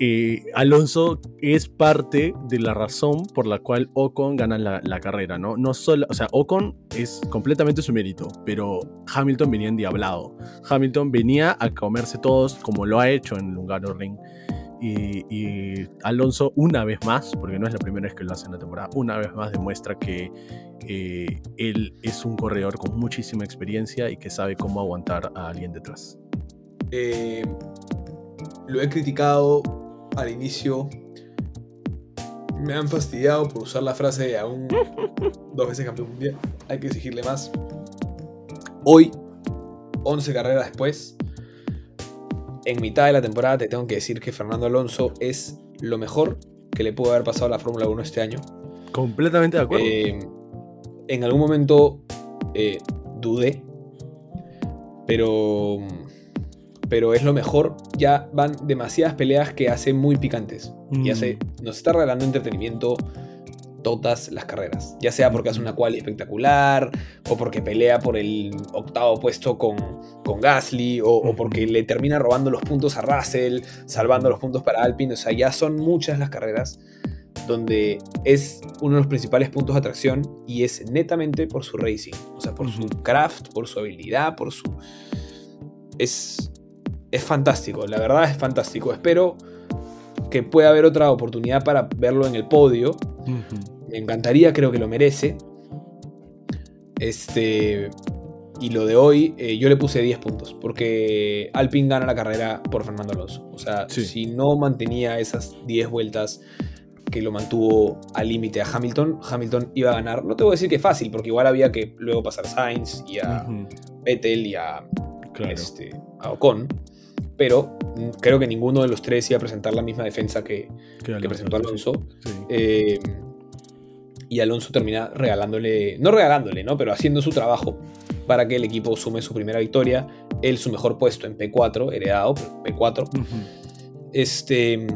A: eh, Alonso es parte de la razón por la cual Ocon gana la, carrera, ¿no? No solo, o sea, Ocon es completamente su mérito, pero Hamilton venía endiablado. Hamilton venía a comerse todos como lo ha hecho en Lugano Ring. Y, Alonso una vez más, porque no es la primera vez que lo hace en la temporada, una vez más demuestra que eh, él es un corredor con muchísima experiencia y que sabe cómo aguantar a alguien detrás.
B: Eh, lo he criticado al inicio. Me han fastidiado por usar la frase de aún dos veces campeón mundial. Hay que exigirle más. Hoy, 11 carreras después, en mitad de la temporada te tengo que decir que Fernando Alonso es lo mejor que le pudo haber pasado a la Fórmula 1 este año.
A: Completamente de acuerdo.
B: Eh, en algún momento eh, dudé, pero, pero es lo mejor. Ya van demasiadas peleas que hace muy picantes. Y hace, mm. nos está regalando entretenimiento todas las carreras. Ya sea porque hace una quali espectacular, o porque pelea por el octavo puesto con, con Gasly, o, porque le termina robando los puntos a Russell, salvando los puntos para Alpine. O sea, ya son muchas las carreras donde es uno de los principales puntos de atracción y es netamente por su racing. O sea, por su craft, por su habilidad, por su... Es, es fantástico, la verdad es fantástico. Espero que pueda haber otra oportunidad para verlo en el podio. Me encantaría, creo que lo merece. Este. Y lo de hoy, eh, yo le puse 10 puntos, porque Alpine gana la carrera por Fernando Alonso. O sea, si no mantenía esas 10 vueltas que lo mantuvo al límite a Hamilton, Hamilton iba a ganar. No te voy a decir que fácil, porque igual había que luego pasar a Sainz y a Vettel y a, este, a Ocon pero creo que ninguno de los tres iba a presentar la misma defensa que, presentó Alonso. Eh, y Alonso termina regalándole, no regalándole, ¿no? pero haciendo su trabajo para que el equipo sume su primera victoria. Él su mejor puesto en P4, heredado, P4. Este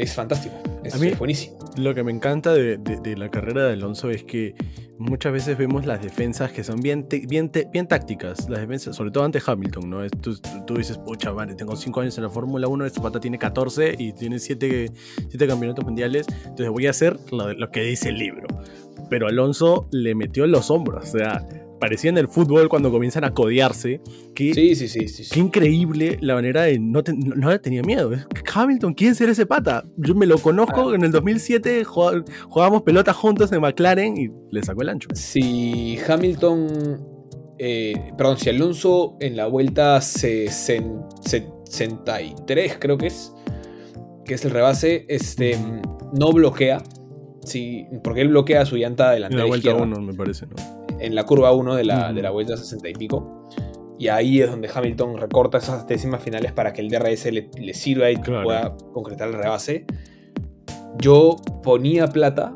B: es fantástico, es, buenísimo.
A: Lo que me encanta de, la carrera de Alonso es que muchas veces vemos las defensas que son bien, bien, bien tácticas, las defensas, sobre todo ante Hamilton, ¿no? Tú, tú dices, pucha, madre, tengo 5 años en la Fórmula 1, este pata tiene 14 y tiene 7 campeonatos mundiales, entonces voy a hacer lo, lo que dice el libro. Pero Alonso le metió en los hombros, o sea, parecía en el fútbol cuando comienzan a codearse. Que,
B: sí, sí, sí, sí,
A: Qué increíble la manera de. No, no, tenía miedo. Hamilton, ¿quién será ese pata? Yo me lo conozco, en el 2007 jugábamos pelota juntos en McLaren y le sacó el ancho.
B: Si Hamilton. Eh, perdón, si Alonso en la vuelta 63, creo que es. Que es el rebase, este, no bloquea. Sí, porque él bloquea su llanta delantera.
A: En la vuelta 1, me parece, ¿no?
B: En la curva 1 de la, de la vuelta 60 y pico. Y ahí es donde Hamilton recorta esas décimas finales para que el DRS le, sirva y pueda concretar el rebase. Yo ponía plata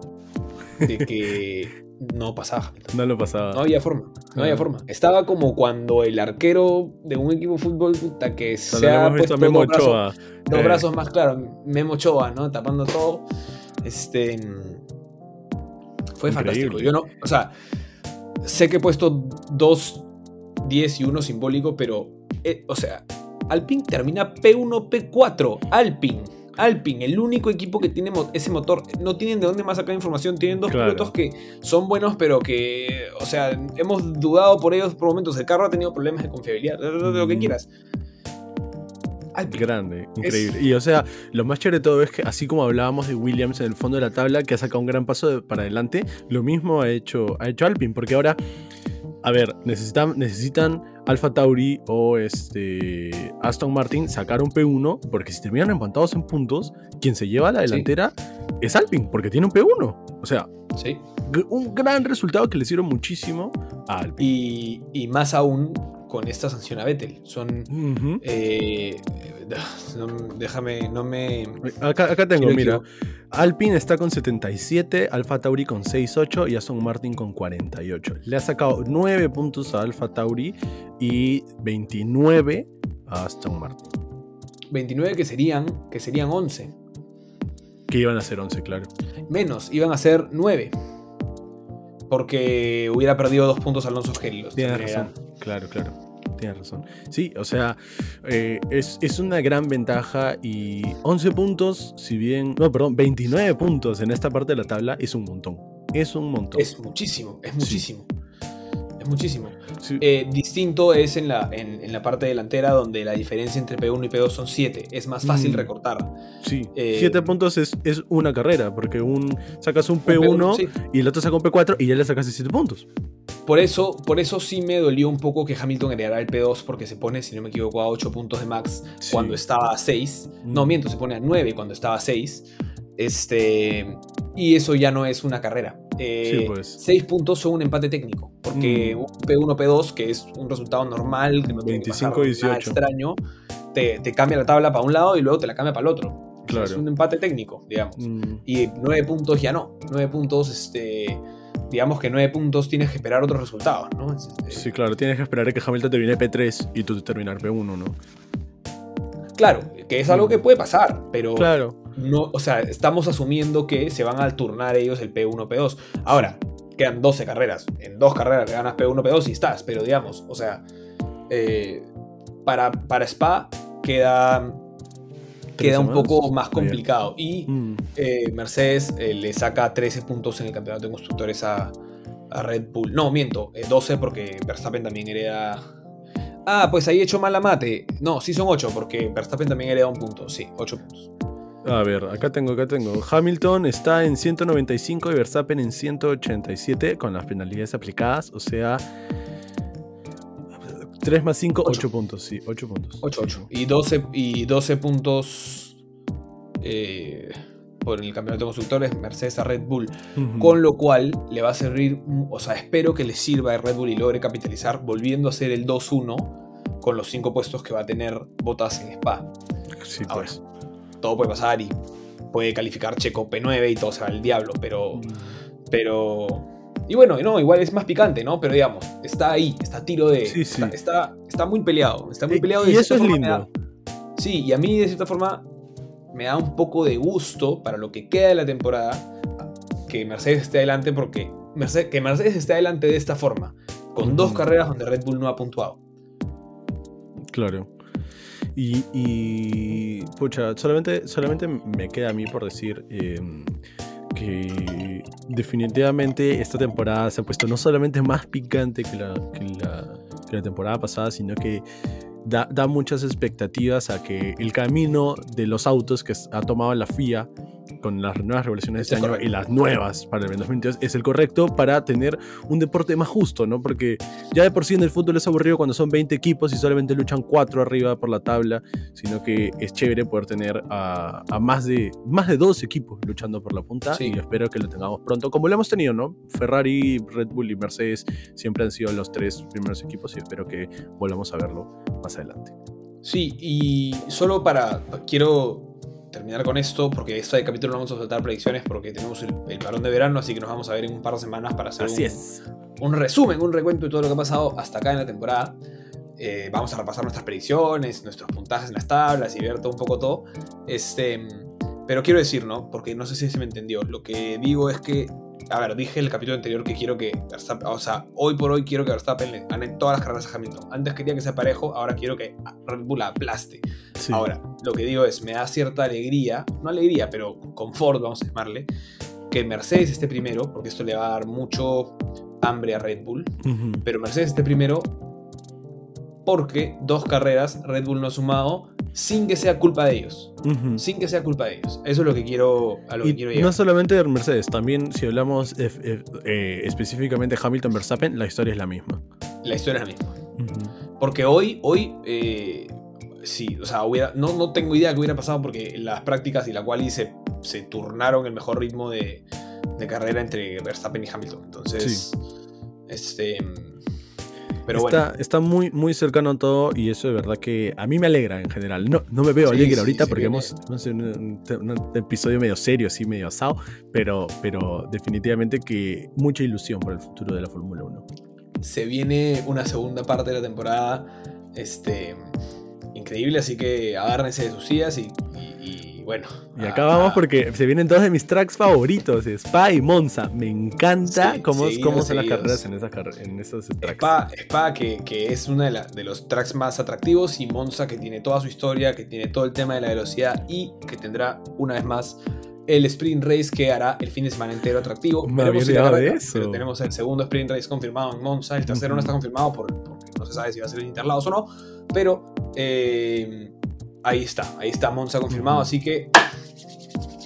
B: de que no pasaba Hamilton.
A: No lo pasaba.
B: No había forma. No había forma. Estaba como cuando el arquero de un equipo de fútbol puta, que se ha puesto Memo dos, brazos, dos eh. brazos más claros. Memo Ochoa, ¿no? Tapando todo. Este. Fue fantástico. Yo no. O sea sé que he puesto dos 10 y uno simbólico, pero, eh, o sea, Alpine termina P1, P4. Alpine. Alpine, el único equipo que tiene ese motor. No tienen de dónde más sacar información. Tienen dos pilotos que son buenos, pero que, o sea, hemos dudado por ellos por momentos. El carro ha tenido problemas de confiabilidad, de lo que mm. Quieras.
A: Grande, increíble. Y o sea, lo más chévere de todo es que, así como hablábamos de Williams en el fondo de la tabla, que ha sacado un gran paso para adelante, lo mismo ha hecho, ha hecho Alpine, porque ahora, a ver, necesitan, necesitan Alfa Tauri o este Aston Martin sacar un P1, porque si terminan empatados en puntos, quien se lleva a la delantera es Alpine, porque tiene un P1. O sea,
B: Sí.
A: un gran resultado que le sirve muchísimo a Alpine.
B: Y, y más aún con esta sanción a Vettel. Son.
A: Ujú.
B: eh, no- déjame, no me.
A: Acá, acá tengo, mira. Alpine está con 77, Alfa Tauri con 68 y Aston Martin con 48. Le ha sacado 9 puntos a Alfa Tauri y 29 a Aston Martin.
B: 29 que serían, que serían 11.
A: Que iban a ser 11, claro.
B: Menos, iban a ser 9. Porque hubiera perdido dos puntos Alonso Gel.
A: Tienes razón. Claro, claro. Tienes razón. Sí, o sea, eh, es, es una gran ventaja y 11 puntos, si bien, no, perdón, 29 puntos en esta parte de la tabla es un montón. Es un montón.
B: Es muchísimo, es muchísimo. Es muchísimo.
A: Sí,
B: Eh, distinto es en la, en, en la parte delantera donde la diferencia entre P1 y P2 son 7. Es más fácil
A: Mm.
B: recortar.
A: sí.
B: eh,
A: 7 puntos es, es una carrera, porque un sacas un
B: Un
A: P1
B: sí.
A: y el otro saca un P4 y ya le sacaste 7 puntos.
B: Por eso, por eso sí me dolió un poco que Hamilton heredara el P2 porque se pone, si no me equivoco, a 8 puntos de max
A: Sí.
B: cuando estaba a 6. No,
A: Mm.
B: miento, se pone a 9 cuando estaba a 6. Este, y eso ya no es una carrera. Eh,
A: Sí, pues.
B: 6 puntos son un empate técnico. Porque
A: Mm.
B: un P1, P2, que es un resultado normal, que no tiene que pasar
A: 25,
B: nada
A: 18.
B: extraño, te, te cambia la tabla para un lado y luego te la cambia para el otro.
A: Claro.
B: Es un empate técnico, digamos.
A: Mm,
B: Y 9 puntos ya no. 9 puntos, este, digamos que 9 puntos tienes que esperar otros resultados, ¿no? Es, este,
A: Sí, claro, tienes que esperar a que Hamilton termine P3 y tú terminar P1, ¿no?
B: Claro, que es algo que puede pasar, pero
A: Claro.
B: no, o sea, estamos asumiendo que se van a turnar ellos el P1, P2. Ahora, quedan 12 carreras. En dos carreras ganas P1, P2 y estás, pero digamos, o sea, eh, para, para Spa queda, queda un poco más complicado. Y
A: Mm,
B: eh, Mercedes eh, le saca 13 puntos en el campeonato de constructores a, a Red Bull. No, miento, eh, 12 porque Verstappen también hereda. Ah, pues ahí he hecho mala mate. No, sí son 8 porque Verstappen también hereda un punto. Sí, 8 puntos.
A: A ver, acá tengo, acá tengo. Hamilton está en 195 y Verstappen en 187 con las penalidades aplicadas, o sea, 3 más 5,
B: Ocho.
A: 8 puntos, sí, 8 puntos.
B: 8, 8. Y 12, y 12 puntos eh, por el campeonato de constructores Mercedes a Red Bull.
A: Ujú.
B: Con lo cual le va a servir, mm, o sea, espero que le sirva a Red Bull y logre capitalizar volviendo a ser el 2-1 con los 5 puestos que va a tener Botas en Spa.
A: Sí,
B: Ahora,
A: pues.
B: todo puede pasar y puede calificar Checo P9 y todo se va al diablo, pero. Pero. Y bueno, no, igual es más picante, ¿no? Pero digamos, está ahí, está a tiro de.
A: Sí, sí.
B: Está, está, está muy peleado. Está muy
A: Y-
B: peleado
A: y
B: de
A: eso es lindo.
B: da- sí, y a mí de cierta forma me da un poco de gusto para lo que queda de la temporada que Mercedes esté adelante, porque Mercedes, que Mercedes esté adelante de esta forma, con dos carreras donde Red Bull no ha puntuado.
A: Claro. Y, y, pucha, solamente, solamente me queda a mí por decir eh, que definitivamente esta temporada se ha puesto no solamente más picante que la, que la, que la temporada pasada, sino que da, da muchas expectativas a que el camino de los autos que ha tomado la FIA con las nuevas regulaciones de
B: Es
A: este año
B: correcto.
A: y las nuevas para el 2022 es el correcto para tener un deporte más justo, ¿no? Porque ya de por sí en el fútbol es aburrido cuando son 20 equipos y solamente luchan 4 arriba por la tabla, sino que es chévere poder tener a, a más, de, más de dos equipos luchando por la punta
B: Sí.
A: y espero que lo tengamos pronto, como lo hemos tenido, ¿no? Ferrari, Red Bull y Mercedes siempre han sido los tres primeros equipos y espero que volvamos a verlo más adelante.
B: Sí, y solo para. Quiero terminar con esto, porque este capítulo no vamos a saltar predicciones porque tenemos el, el parón de verano, así que nos vamos a ver en un par de semanas para hacer
A: Así
B: un,
A: es.
B: un resumen, un recuento de todo lo que ha pasado hasta acá en la temporada. Eh, vamos a repasar nuestras predicciones, nuestros puntajes en las tablas y ver todo un poco todo. Este, pero quiero decir, ¿no? Porque no sé si se me entendió. Lo que digo es que, a ver, dije en el capítulo anterior que quiero que Verstappen, o sea, hoy por hoy quiero que Verstappen le gane todas las carreras a Hamilton. Antes quería que sea parejo, ahora quiero que Red Bull la aplaste.
A: Sí.
B: Ahora, lo que digo es, me da cierta alegría, no alegría, pero confort, vamos a llamarle, que Mercedes esté primero, porque esto le va a dar mucho hambre a Red Bull, pero Mercedes esté primero porque dos carreras Red Bull no ha sumado sin que sea culpa de ellos. Sin que sea culpa de ellos. Eso es lo que quiero, a lo que
A: Y
B: quiero
A: no solamente de Mercedes, también si hablamos eh, eh, eh, específicamente de Hamilton Verstappen, la historia es la misma.
B: La historia es la misma. Porque hoy, hoy, eh, sí, o sea, hubiera, no, no tengo idea de qué hubiera pasado porque las prácticas y la cual se, se turnaron el mejor ritmo de, de carrera entre Verstappen y Hamilton. Entonces, este
A: pero está, bueno. está muy, muy cercano a todo y eso de verdad que a mí me alegra en general. No, no me veo alegre ahorita porque hemos no sé, un, episodio medio serio, así medio asado, pero, pero definitivamente que mucha ilusión por el futuro de la Fórmula 1.
B: Se viene una segunda parte de la temporada este, increíble, así que agárrense de sus sillas y bueno.
A: Y acá vamos porque se vienen dos de mis tracks favoritos, Spa y Monza. Me encanta cómo, cómo son las carreras en, esas, en esos tracks.
B: Spa, Spa que, que, es uno de, de, los tracks más atractivos y Monza que tiene toda su historia, que tiene todo el tema de la velocidad y que tendrá una vez más el sprint race que hará el fin de semana entero atractivo.
A: Me había de eso.
B: Pero tenemos el segundo sprint race confirmado en Monza, el tercero no está confirmado porque no se sabe si va a ser en Interlados o no, pero eh, ahí está, ahí está Monza confirmado, así que...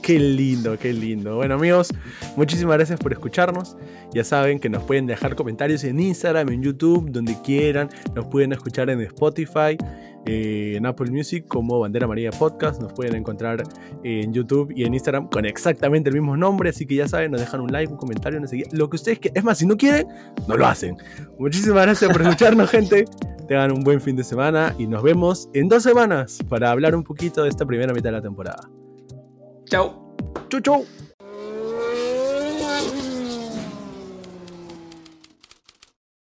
A: Qué lindo, qué lindo. Bueno amigos, muchísimas gracias por escucharnos. Ya saben que nos pueden dejar comentarios en Instagram, en YouTube, donde quieran. Nos pueden escuchar en Spotify, eh, en Apple Music como Bandera María Podcast. Nos pueden encontrar en YouTube y en Instagram con exactamente el mismo nombre. Así que ya saben, nos dejan un like, un comentario, nos seguir. Lo que ustedes quieran. Es más, si no quieren, no lo hacen. Muchísimas gracias por escucharnos, gente. Tengan un buen fin de semana y nos vemos en dos semanas para hablar un poquito de esta primera mitad de la temporada.
B: Chao.
A: Chau, chau.